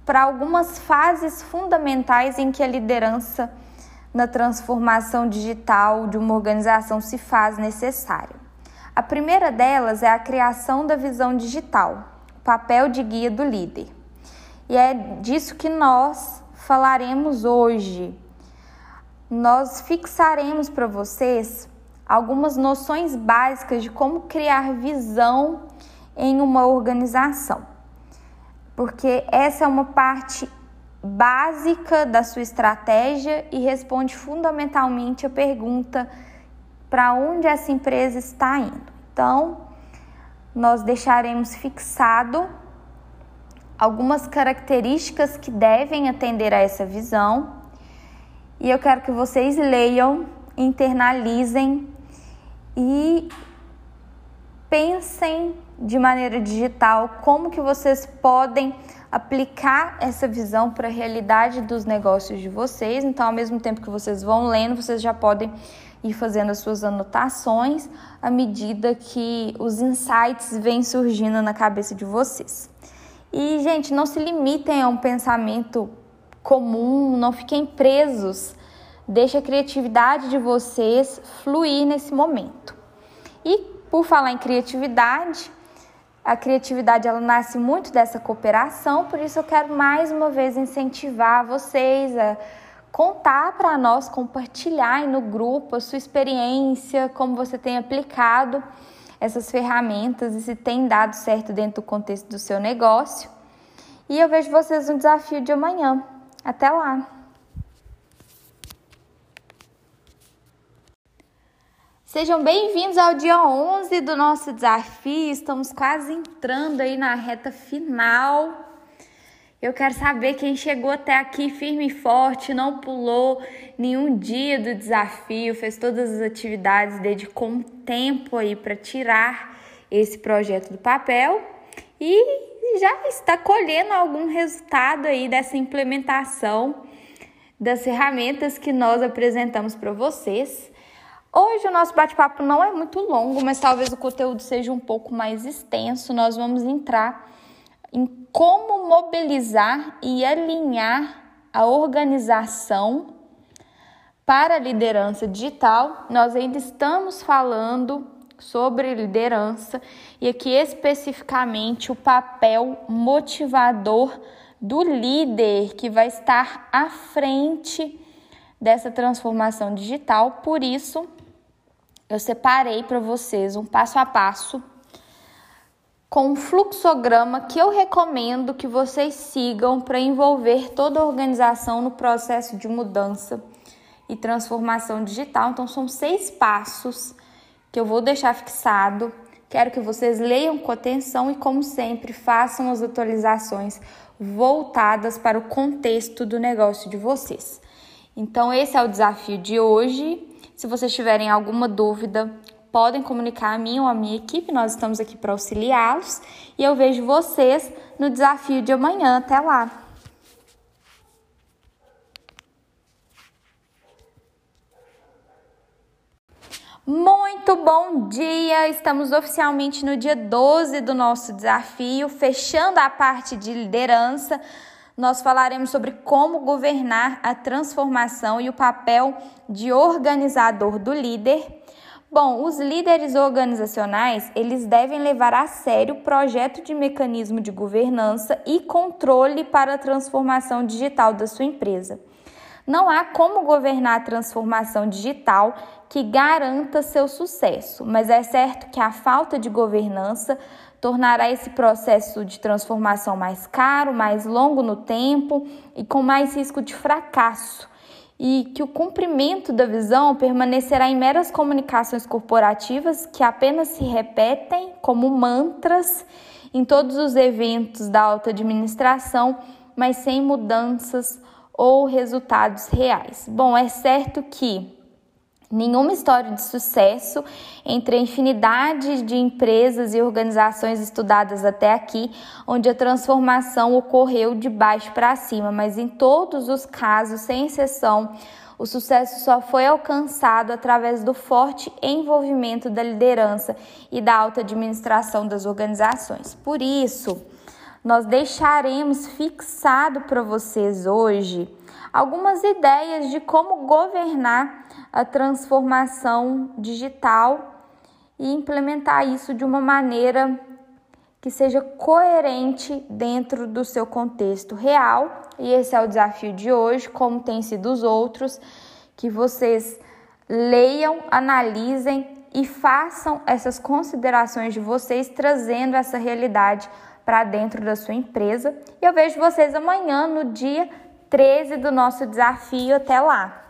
para algumas fases fundamentais em que a liderança na transformação digital de uma organização se faz necessária. A primeira delas é a criação da visão digital, papel de guia do líder. E é disso que nós falaremos hoje. Nós fixaremos para vocês algumas noções básicas de como criar visão em uma organização porque essa é uma parte básica da sua estratégia e responde fundamentalmente a pergunta para onde essa empresa está indo. Então, nós deixaremos fixado algumas características que devem atender a essa visão e eu quero que vocês leiam, internalizem e pensem de maneira digital como que vocês podem aplicar essa visão para a realidade dos negócios de vocês. Então, ao mesmo tempo que vocês vão lendo, vocês já podem ir fazendo as suas anotações à medida que os insights vêm surgindo na cabeça de vocês. E, gente, não se limitem a um pensamento comum, não fiquem presos. Deixe a criatividade de vocês fluir nesse momento. E por falar em criatividade, a criatividade ela nasce muito dessa cooperação, por isso eu quero mais uma vez incentivar vocês a contar para nós, compartilhar no grupo a sua experiência, como você tem aplicado essas ferramentas e se tem dado certo dentro do contexto do seu negócio. E eu vejo vocês no desafio de amanhã. Até lá! Sejam bem-vindos ao dia 11 do nosso desafio. Estamos quase entrando aí na reta final. Eu quero saber quem chegou até aqui firme e forte, não pulou nenhum dia do desafio, fez todas as atividades, dedicou um tempo aí para tirar esse projeto do papel e já está colhendo algum resultado aí dessa implementação das ferramentas que nós apresentamos para vocês. Hoje o nosso bate-papo não é muito longo, mas talvez o conteúdo seja um pouco mais extenso. Nós vamos entrar em como mobilizar e alinhar a organização para a liderança digital. Nós ainda estamos falando sobre liderança e aqui especificamente o papel motivador do líder que vai estar à frente dessa transformação digital. Por isso, eu separei para vocês um passo a passo com um fluxograma que eu recomendo que vocês sigam para envolver toda a organização no processo de mudança e transformação digital. Então, são seis passos que eu vou deixar fixado. Quero que vocês leiam com atenção e, como sempre, façam as atualizações voltadas para o contexto do negócio de vocês. Então, esse é o desafio de hoje. Se vocês tiverem alguma dúvida, podem comunicar a mim ou a minha equipe, nós estamos aqui para auxiliá-los e eu vejo vocês no desafio de amanhã. Até lá! Muito bom dia! Estamos oficialmente no dia 12 do nosso desafio, fechando a parte de liderança nós falaremos sobre como governar a transformação e o papel de organizador do líder. Bom, os líderes organizacionais, eles devem levar a sério o projeto de mecanismo de governança e controle para a transformação digital da sua empresa. Não há como governar a transformação digital que garanta seu sucesso, mas é certo que a falta de governança tornará esse processo de transformação mais caro, mais longo no tempo e com mais risco de fracasso. E que o cumprimento da visão permanecerá em meras comunicações corporativas que apenas se repetem como mantras em todos os eventos da alta administração, mas sem mudanças ou resultados reais. Bom, é certo que Nenhuma história de sucesso entre a infinidade de empresas e organizações estudadas até aqui, onde a transformação ocorreu de baixo para cima, mas em todos os casos, sem exceção, o sucesso só foi alcançado através do forte envolvimento da liderança e da alta administração das organizações. Por isso, nós deixaremos fixado para vocês hoje algumas ideias de como governar a transformação digital e implementar isso de uma maneira que seja coerente dentro do seu contexto real. E esse é o desafio de hoje, como tem sido os outros, que vocês leiam, analisem e façam essas considerações de vocês, trazendo essa realidade para dentro da sua empresa. E eu vejo vocês amanhã no dia 13 do nosso desafio. Até lá!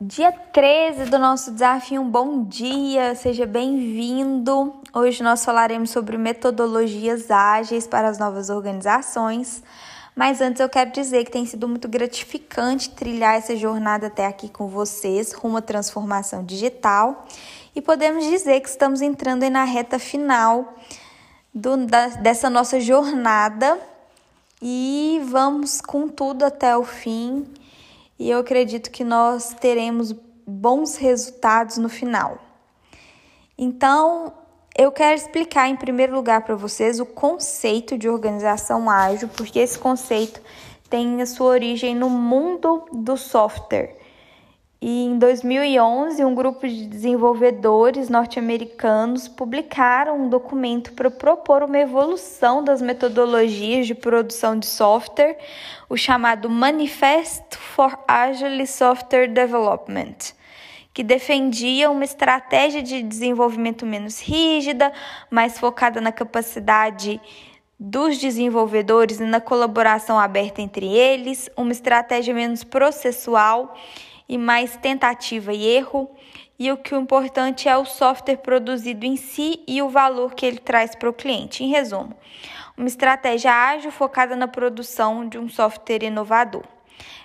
Dia 13 do nosso desafio, um bom dia, seja bem-vindo. Hoje nós falaremos sobre metodologias ágeis para as novas organizações. Mas antes eu quero dizer que tem sido muito gratificante trilhar essa jornada até aqui com vocês, rumo à transformação digital. E podemos dizer que estamos entrando na reta final do, da, dessa nossa jornada e vamos com tudo até o fim. E eu acredito que nós teremos bons resultados no final. Então, eu quero explicar em primeiro lugar para vocês o conceito de organização ágil, porque esse conceito tem a sua origem no mundo do software. E em 2011, um grupo de desenvolvedores norte-americanos publicaram um documento para propor uma evolução das metodologias de produção de software, o chamado Manifest for Agile Software Development, que defendia uma estratégia de desenvolvimento menos rígida, mais focada na capacidade dos desenvolvedores e na colaboração aberta entre eles, uma estratégia menos processual e mais tentativa e erro. E o que o importante é o software produzido em si e o valor que ele traz para o cliente. Em resumo, uma estratégia ágil focada na produção de um software inovador.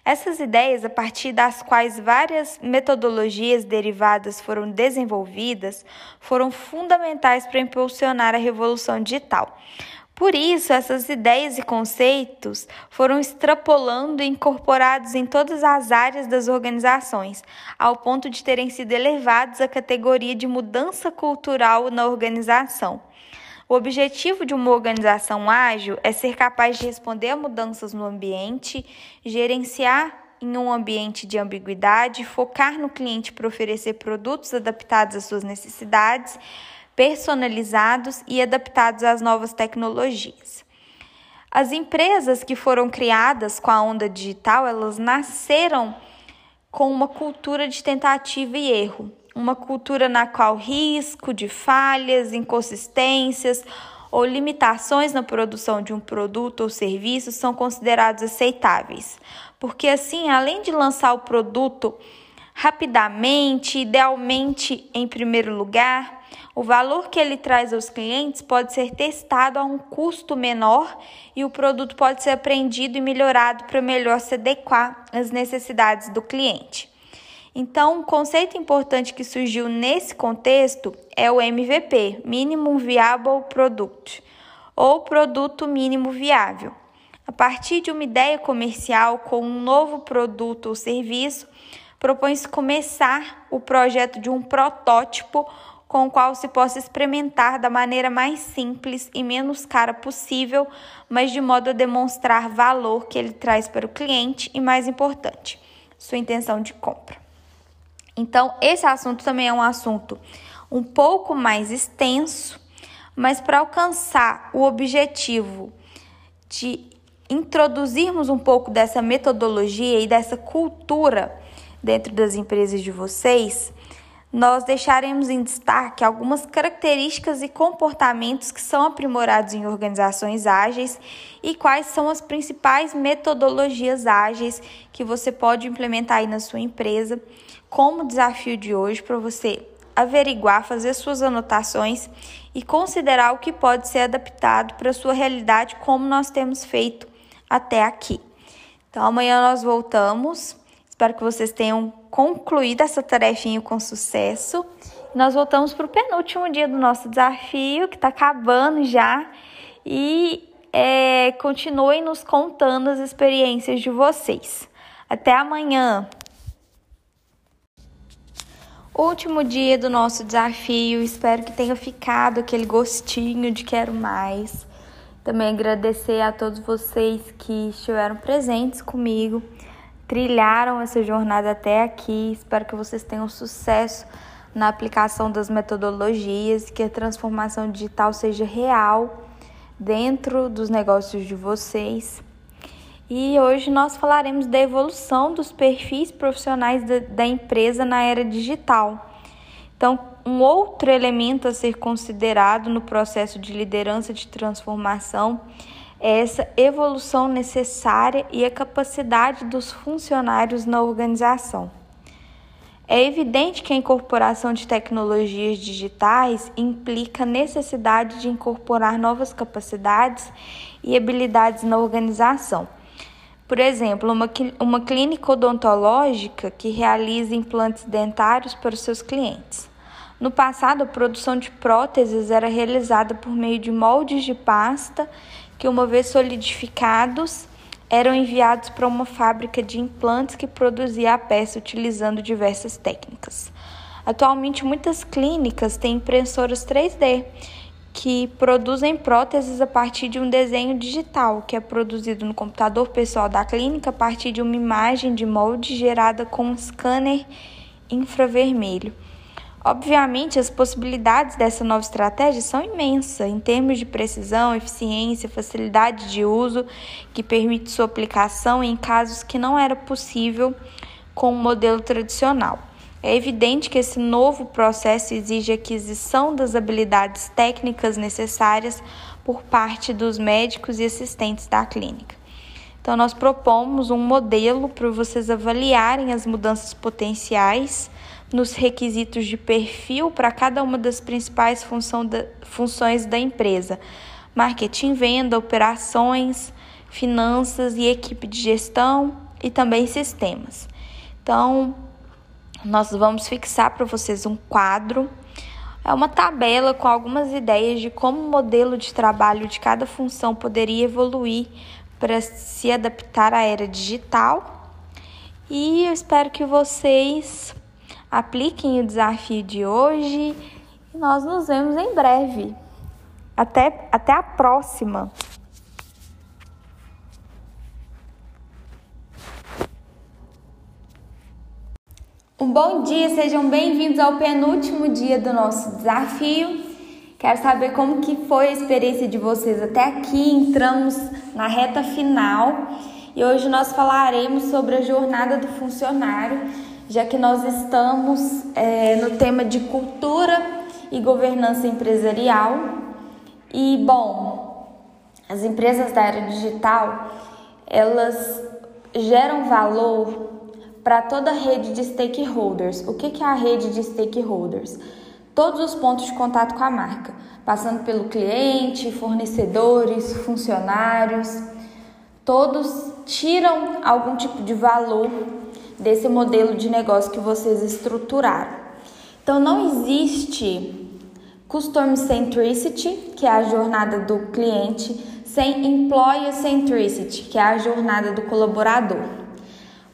Essas ideias, a partir das quais várias metodologias derivadas foram desenvolvidas, foram fundamentais para impulsionar a revolução digital. Por isso, essas ideias e conceitos foram extrapolando e incorporados em todas as áreas das organizações, ao ponto de terem sido elevados à categoria de mudança cultural na organização. O objetivo de uma organização ágil é ser capaz de responder a mudanças no ambiente, gerenciar em um ambiente de ambiguidade, focar no cliente para oferecer produtos adaptados às suas necessidades, personalizados e adaptados às novas tecnologias. As empresas que foram criadas com a onda digital, elas nasceram com uma cultura de tentativa e erro, uma cultura na qual risco de falhas, inconsistências ou limitações na produção de um produto ou serviço são considerados aceitáveis. Porque assim, além de lançar o produto rapidamente, idealmente em primeiro lugar, o valor que ele traz aos clientes pode ser testado a um custo menor e o produto pode ser aprendido e melhorado para melhor se adequar às necessidades do cliente. Então, um conceito importante que surgiu nesse contexto é o MVP, Minimum Viable Product, ou produto mínimo viável. A partir de uma ideia comercial com um novo produto ou serviço, propõe-se começar o projeto de um protótipo com o qual se possa experimentar da maneira mais simples e menos cara possível, mas de modo a demonstrar valor que ele traz para o cliente e, mais importante, sua intenção de compra. Então, esse assunto também é um assunto um pouco mais extenso, mas para alcançar o objetivo de introduzirmos um pouco dessa metodologia e dessa cultura dentro das empresas de vocês, nós deixaremos em destaque algumas características e comportamentos que são aprimorados em organizações ágeis e quais são as principais metodologias ágeis que você pode implementar aí na sua empresa como desafio de hoje para você averiguar, fazer suas anotações e considerar o que pode ser adaptado para a sua realidade, como nós temos feito até aqui. Então, amanhã nós voltamos. Espero que vocês tenham concluído essa tarefinha com sucesso. Nós voltamos para o penúltimo dia do nosso desafio, que está acabando já. E é, continuem nos contando as experiências de vocês. Até amanhã! Último dia do nosso desafio, espero que tenha ficado aquele gostinho de quero mais. Também agradecer a todos vocês que estiveram presentes comigo, trilharam essa jornada até aqui. Espero que vocês tenham sucesso na aplicação das metodologias, que a transformação digital seja real dentro dos negócios de vocês. E hoje nós falaremos da evolução dos perfis profissionais da, da empresa na era digital. Então, um outro elemento a ser considerado no processo de liderança de transformação é essa evolução necessária e a capacidade dos funcionários na organização. É evidente que a incorporação de tecnologias digitais implica necessidade de incorporar novas capacidades e habilidades na organização. Por exemplo, uma, uma clínica odontológica que realiza implantes dentários para os seus clientes. No passado, a produção de próteses era realizada por meio de moldes de pasta que, uma vez solidificados, eram enviados para uma fábrica de implantes que produzia a peça utilizando diversas técnicas. Atualmente, muitas clínicas têm impressoras 3D que produzem próteses a partir de um desenho digital, que é produzido no computador pessoal da clínica a partir de uma imagem de molde gerada com um scanner infravermelho. Obviamente, as possibilidades dessa nova estratégia são imensas em termos de precisão, eficiência, facilidade de uso, que permite sua aplicação em casos que não era possível com o modelo tradicional. É evidente que esse novo processo exige aquisição das habilidades técnicas necessárias por parte dos médicos e assistentes da clínica. Então, nós propomos um modelo para vocês avaliarem as mudanças potenciais nos requisitos de perfil para cada uma das principais da, funções da empresa: marketing, venda, operações, finanças e equipe de gestão e também sistemas. Então, nós vamos fixar para vocês um quadro, é uma tabela com algumas ideias de como o modelo de trabalho de cada função poderia evoluir para se adaptar à era digital. E eu espero que vocês apliquem o desafio de hoje e nós nos vemos em breve. Até, até a próxima! Um bom dia, sejam bem-vindos ao penúltimo dia do nosso desafio. Quero saber como que foi a experiência de vocês até aqui. Entramos na reta final e hoje nós falaremos sobre a jornada do funcionário, já que nós estamos é, no tema de cultura e governança empresarial. E bom, as empresas da área digital elas geram valor para toda a rede de stakeholders. O que é a rede de stakeholders? Todos os pontos de contato com a marca, passando pelo cliente, fornecedores, funcionários, todos tiram algum tipo de valor desse modelo de negócio que vocês estruturaram. Então não existe Customer Centricity, que é a jornada do cliente, sem Employer Centricity, que é a jornada do colaborador.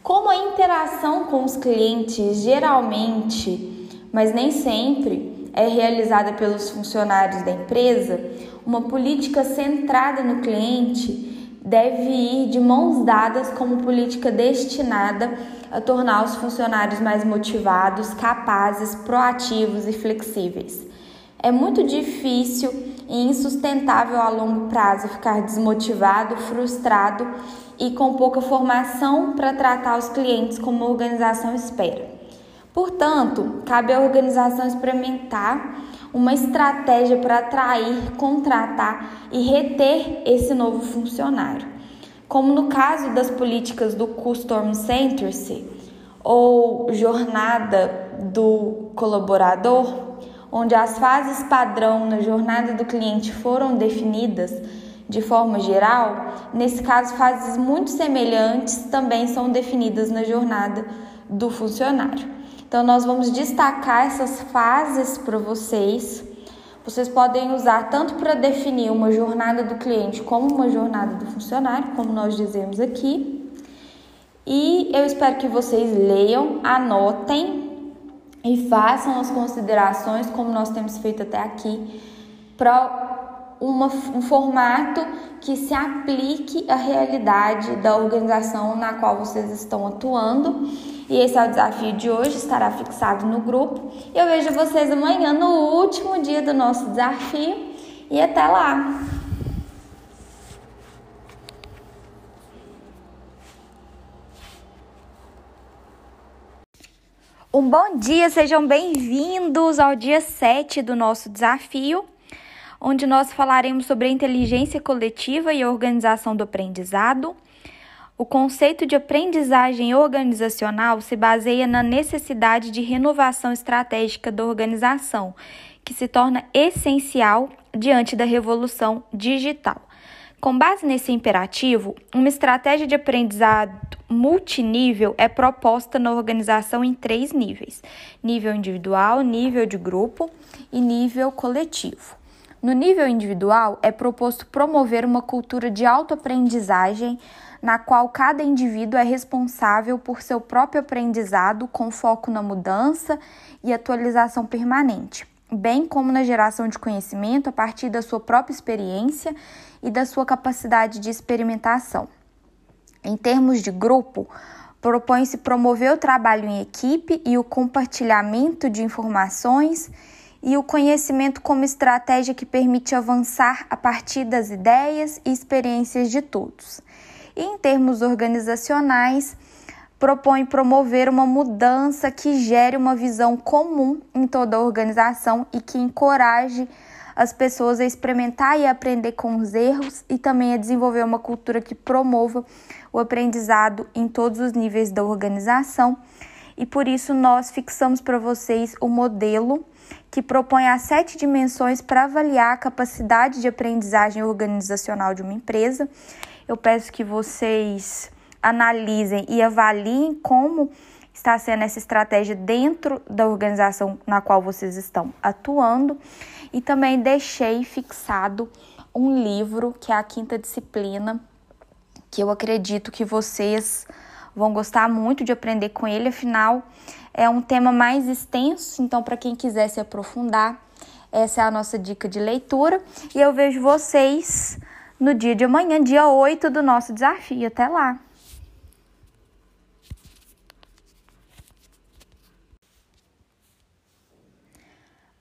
Como a interação com os clientes geralmente, mas nem sempre, é realizada pelos funcionários da empresa, uma política centrada no cliente deve ir de mãos dadas como política destinada a tornar os funcionários mais motivados, capazes, proativos e flexíveis. É muito difícil e insustentável a longo prazo ficar desmotivado, frustrado e com pouca formação para tratar os clientes como a organização espera. Portanto, cabe à organização experimentar uma estratégia para atrair, contratar e reter esse novo funcionário. Como no caso das políticas do Customer Centric ou jornada do colaborador, onde as fases padrão na jornada do cliente foram definidas de forma geral, nesse caso, fases muito semelhantes também são definidas na jornada do funcionário. Então, nós vamos destacar essas fases para vocês. Vocês podem usar tanto para definir uma jornada do cliente como uma jornada do funcionário, como nós dizemos aqui. E eu espero que vocês leiam, anotem e façam as considerações, como nós temos feito até aqui, para uma, um formato que se aplique à realidade da organização na qual vocês estão atuando. E esse é o desafio de hoje, estará fixado no grupo. Eu vejo vocês amanhã no último dia do nosso desafio e até lá! Um bom dia, sejam bem-vindos ao dia 7 do nosso desafio onde nós falaremos sobre a inteligência coletiva e a organização do aprendizado. O conceito de aprendizagem organizacional se baseia na necessidade de renovação estratégica da organização, que se torna essencial diante da revolução digital. Com base nesse imperativo, uma estratégia de aprendizado multinível é proposta na organização em três níveis: nível individual, nível de grupo e nível coletivo. No nível individual, é proposto promover uma cultura de autoaprendizagem na qual cada indivíduo é responsável por seu próprio aprendizado com foco na mudança e atualização permanente, bem como na geração de conhecimento a partir da sua própria experiência e da sua capacidade de experimentação. Em termos de grupo, propõe-se promover o trabalho em equipe e o compartilhamento de informações e o conhecimento como estratégia que permite avançar a partir das ideias e experiências de todos. E em termos organizacionais, propõe promover uma mudança que gere uma visão comum em toda a organização e que encoraje as pessoas a experimentar e aprender com os erros e também a desenvolver uma cultura que promova o aprendizado em todos os níveis da organização. E por isso nós fixamos para vocês o modelo que propõe as sete dimensões para avaliar a capacidade de aprendizagem organizacional de uma empresa. Eu peço que vocês analisem e avaliem como está sendo essa estratégia dentro da organização na qual vocês estão atuando. E também deixei fixado um livro que é a quinta disciplina, que eu acredito que vocês vão gostar muito de aprender com ele, afinal é um tema mais extenso, então para quem quiser se aprofundar, essa é a nossa dica de leitura e eu vejo vocês no dia de amanhã, dia 8 do nosso desafio. Até lá.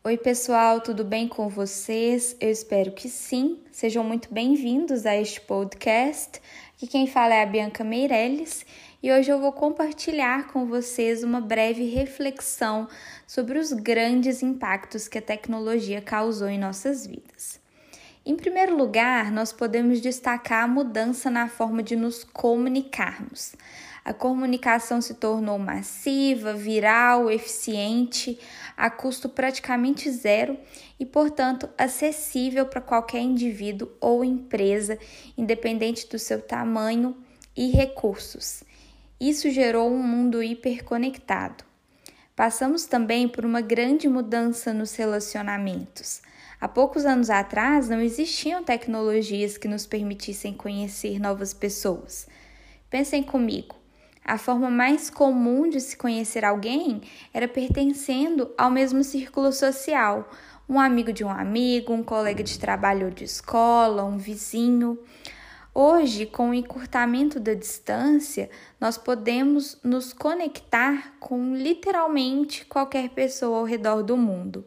Oi, pessoal, tudo bem com vocês? Eu espero que sim. Sejam muito bem-vindos a este podcast. Aqui quem fala é a Bianca Meirelles e hoje eu vou compartilhar com vocês uma breve reflexão sobre os grandes impactos que a tecnologia causou em nossas vidas. Em primeiro lugar, nós podemos destacar a mudança na forma de nos comunicarmos. A comunicação se tornou massiva, viral, eficiente, a custo praticamente zero e, portanto, acessível para qualquer indivíduo ou empresa, independente do seu tamanho e recursos. Isso gerou um mundo hiperconectado. Passamos também por uma grande mudança nos relacionamentos. Há poucos anos atrás não existiam tecnologias que nos permitissem conhecer novas pessoas. Pensem comigo. A forma mais comum de se conhecer alguém era pertencendo ao mesmo círculo social, um amigo de um amigo, um colega de trabalho ou de escola, um vizinho. Hoje, com o encurtamento da distância, nós podemos nos conectar com literalmente qualquer pessoa ao redor do mundo.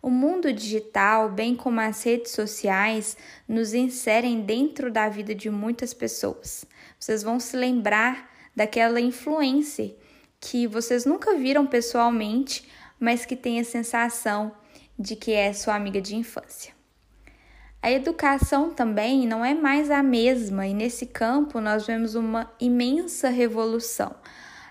O mundo digital, bem como as redes sociais, nos inserem dentro da vida de muitas pessoas. Vocês vão se lembrar daquela influencer que vocês nunca viram pessoalmente, mas que tem a sensação de que é sua amiga de infância. A educação também não é mais a mesma, e nesse campo nós vemos uma imensa revolução.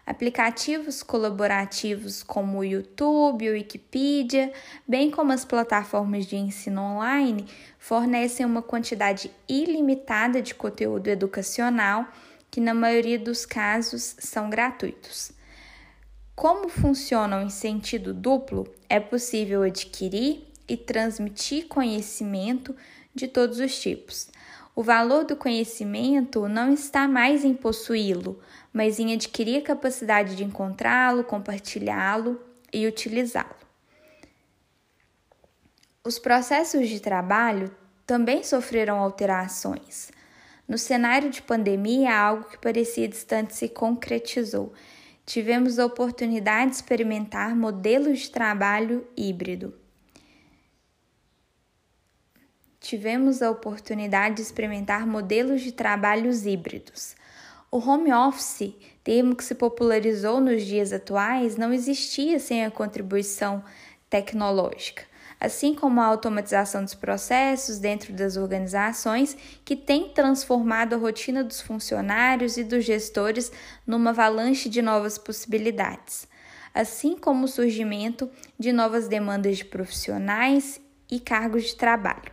Aplicativos colaborativos como o YouTube, o Wikipedia, bem como as plataformas de ensino online, fornecem uma quantidade ilimitada de conteúdo educacional que na maioria dos casos são gratuitos. Como funcionam em sentido duplo, é possível adquirir e transmitir conhecimento de todos os tipos. O valor do conhecimento não está mais em possuí-lo, mas em adquirir a capacidade de encontrá-lo, compartilhá-lo e utilizá-lo. Os processos de trabalho também sofreram alterações. No cenário de pandemia, algo que parecia distante se concretizou. Tivemos a oportunidade de experimentar modelos de trabalho híbrido. Tivemos a oportunidade de experimentar modelos de trabalhos híbridos. O home office, termo que se popularizou nos dias atuais, não existia sem a contribuição tecnológica assim como a automatização dos processos dentro das organizações, que tem transformado a rotina dos funcionários e dos gestores numa avalanche de novas possibilidades, assim como o surgimento de novas demandas de profissionais e cargos de trabalho.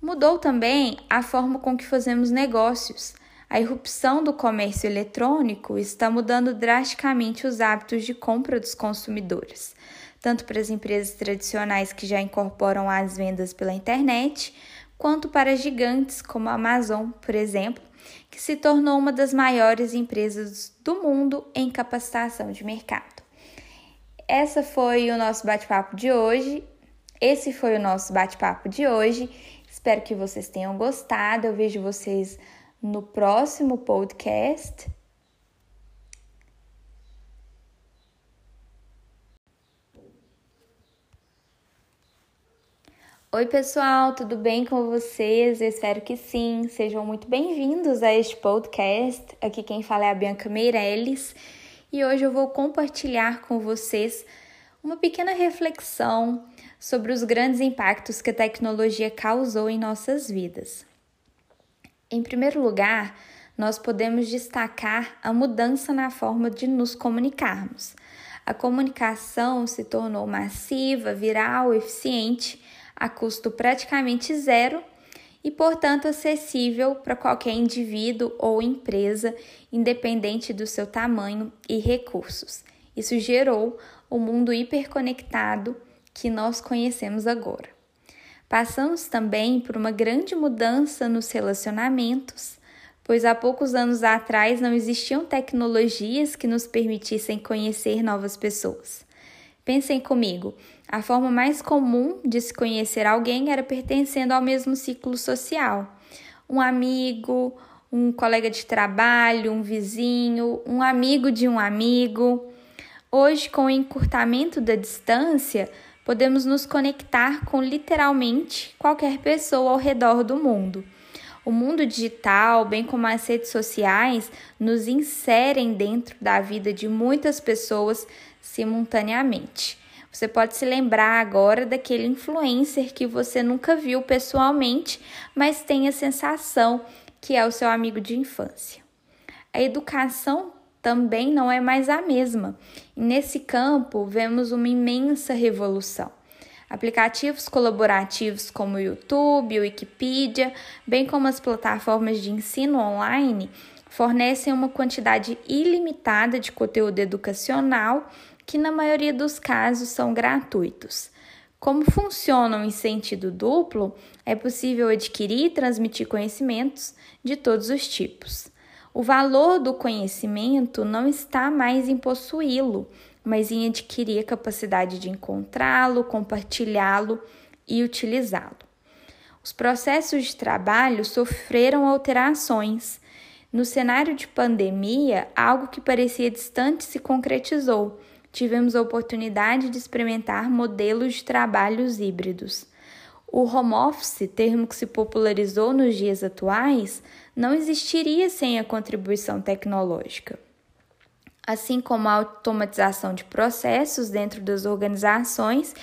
Mudou também a forma com que fazemos negócios. A irrupção do comércio eletrônico está mudando drasticamente os hábitos de compra dos consumidores tanto para as empresas tradicionais que já incorporam as vendas pela internet, quanto para gigantes como a Amazon, por exemplo, que se tornou uma das maiores empresas do mundo em capacitação de mercado. Essa foi o nosso bate-papo de hoje. Esse foi o nosso bate-papo de hoje. Espero que vocês tenham gostado. Eu vejo vocês no próximo podcast. Oi, pessoal, tudo bem com vocês? Eu espero que sim. Sejam muito bem-vindos a este podcast. Aqui quem fala é a Bianca Meirelles e hoje eu vou compartilhar com vocês uma pequena reflexão sobre os grandes impactos que a tecnologia causou em nossas vidas. Em primeiro lugar, nós podemos destacar a mudança na forma de nos comunicarmos. A comunicação se tornou massiva, viral, eficiente a custo praticamente zero e, portanto, acessível para qualquer indivíduo ou empresa, independente do seu tamanho e recursos. Isso gerou o mundo hiperconectado que nós conhecemos agora. Passamos também por uma grande mudança nos relacionamentos, pois há poucos anos atrás não existiam tecnologias que nos permitissem conhecer novas pessoas. Pensem comigo, a forma mais comum de se conhecer alguém era pertencendo ao mesmo ciclo social. Um amigo, um colega de trabalho, um vizinho, um amigo de um amigo. Hoje, com o encurtamento da distância, podemos nos conectar com literalmente qualquer pessoa ao redor do mundo. O mundo digital, bem como as redes sociais, nos inserem dentro da vida de muitas pessoas simultaneamente. Você pode se lembrar agora daquele influencer que você nunca viu pessoalmente, mas tem a sensação que é o seu amigo de infância. A educação também não é mais a mesma. E nesse campo, vemos uma imensa revolução. Aplicativos colaborativos como o YouTube, o Wikipedia, bem como as plataformas de ensino online, fornecem uma quantidade ilimitada de conteúdo educacional que na maioria dos casos são gratuitos. Como funcionam em sentido duplo, é possível adquirir e transmitir conhecimentos de todos os tipos. O valor do conhecimento não está mais em possuí-lo, mas em adquirir a capacidade de encontrá-lo, compartilhá-lo e utilizá-lo. Os processos de trabalho sofreram alterações. No cenário de pandemia, algo que parecia distante se concretizou tivemos a oportunidade de experimentar modelos de trabalhos híbridos. O home office, termo que se popularizou nos dias atuais, não existiria sem a contribuição tecnológica. Assim como a automatização de processos dentro das organizações,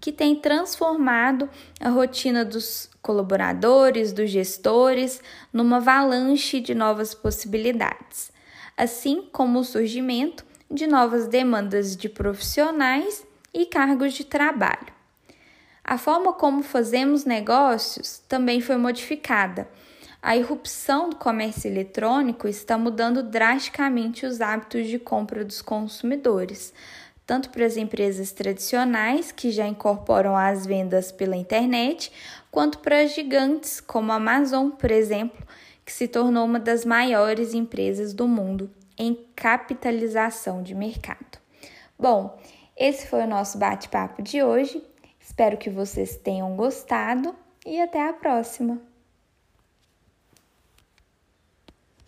que tem transformado a rotina dos colaboradores, dos gestores, numa avalanche de novas possibilidades, assim como o surgimento de novas demandas de profissionais e cargos de trabalho. A forma como fazemos negócios também foi modificada. A irrupção do comércio eletrônico está mudando drasticamente os hábitos de compra dos consumidores, tanto para as empresas tradicionais, que já incorporam as vendas pela internet, quanto para gigantes, como a Amazon, por exemplo, que se tornou uma das maiores empresas do mundo em capitalização de mercado. Bom, esse foi o nosso bate-papo de hoje. Espero que vocês tenham gostado e até a próxima!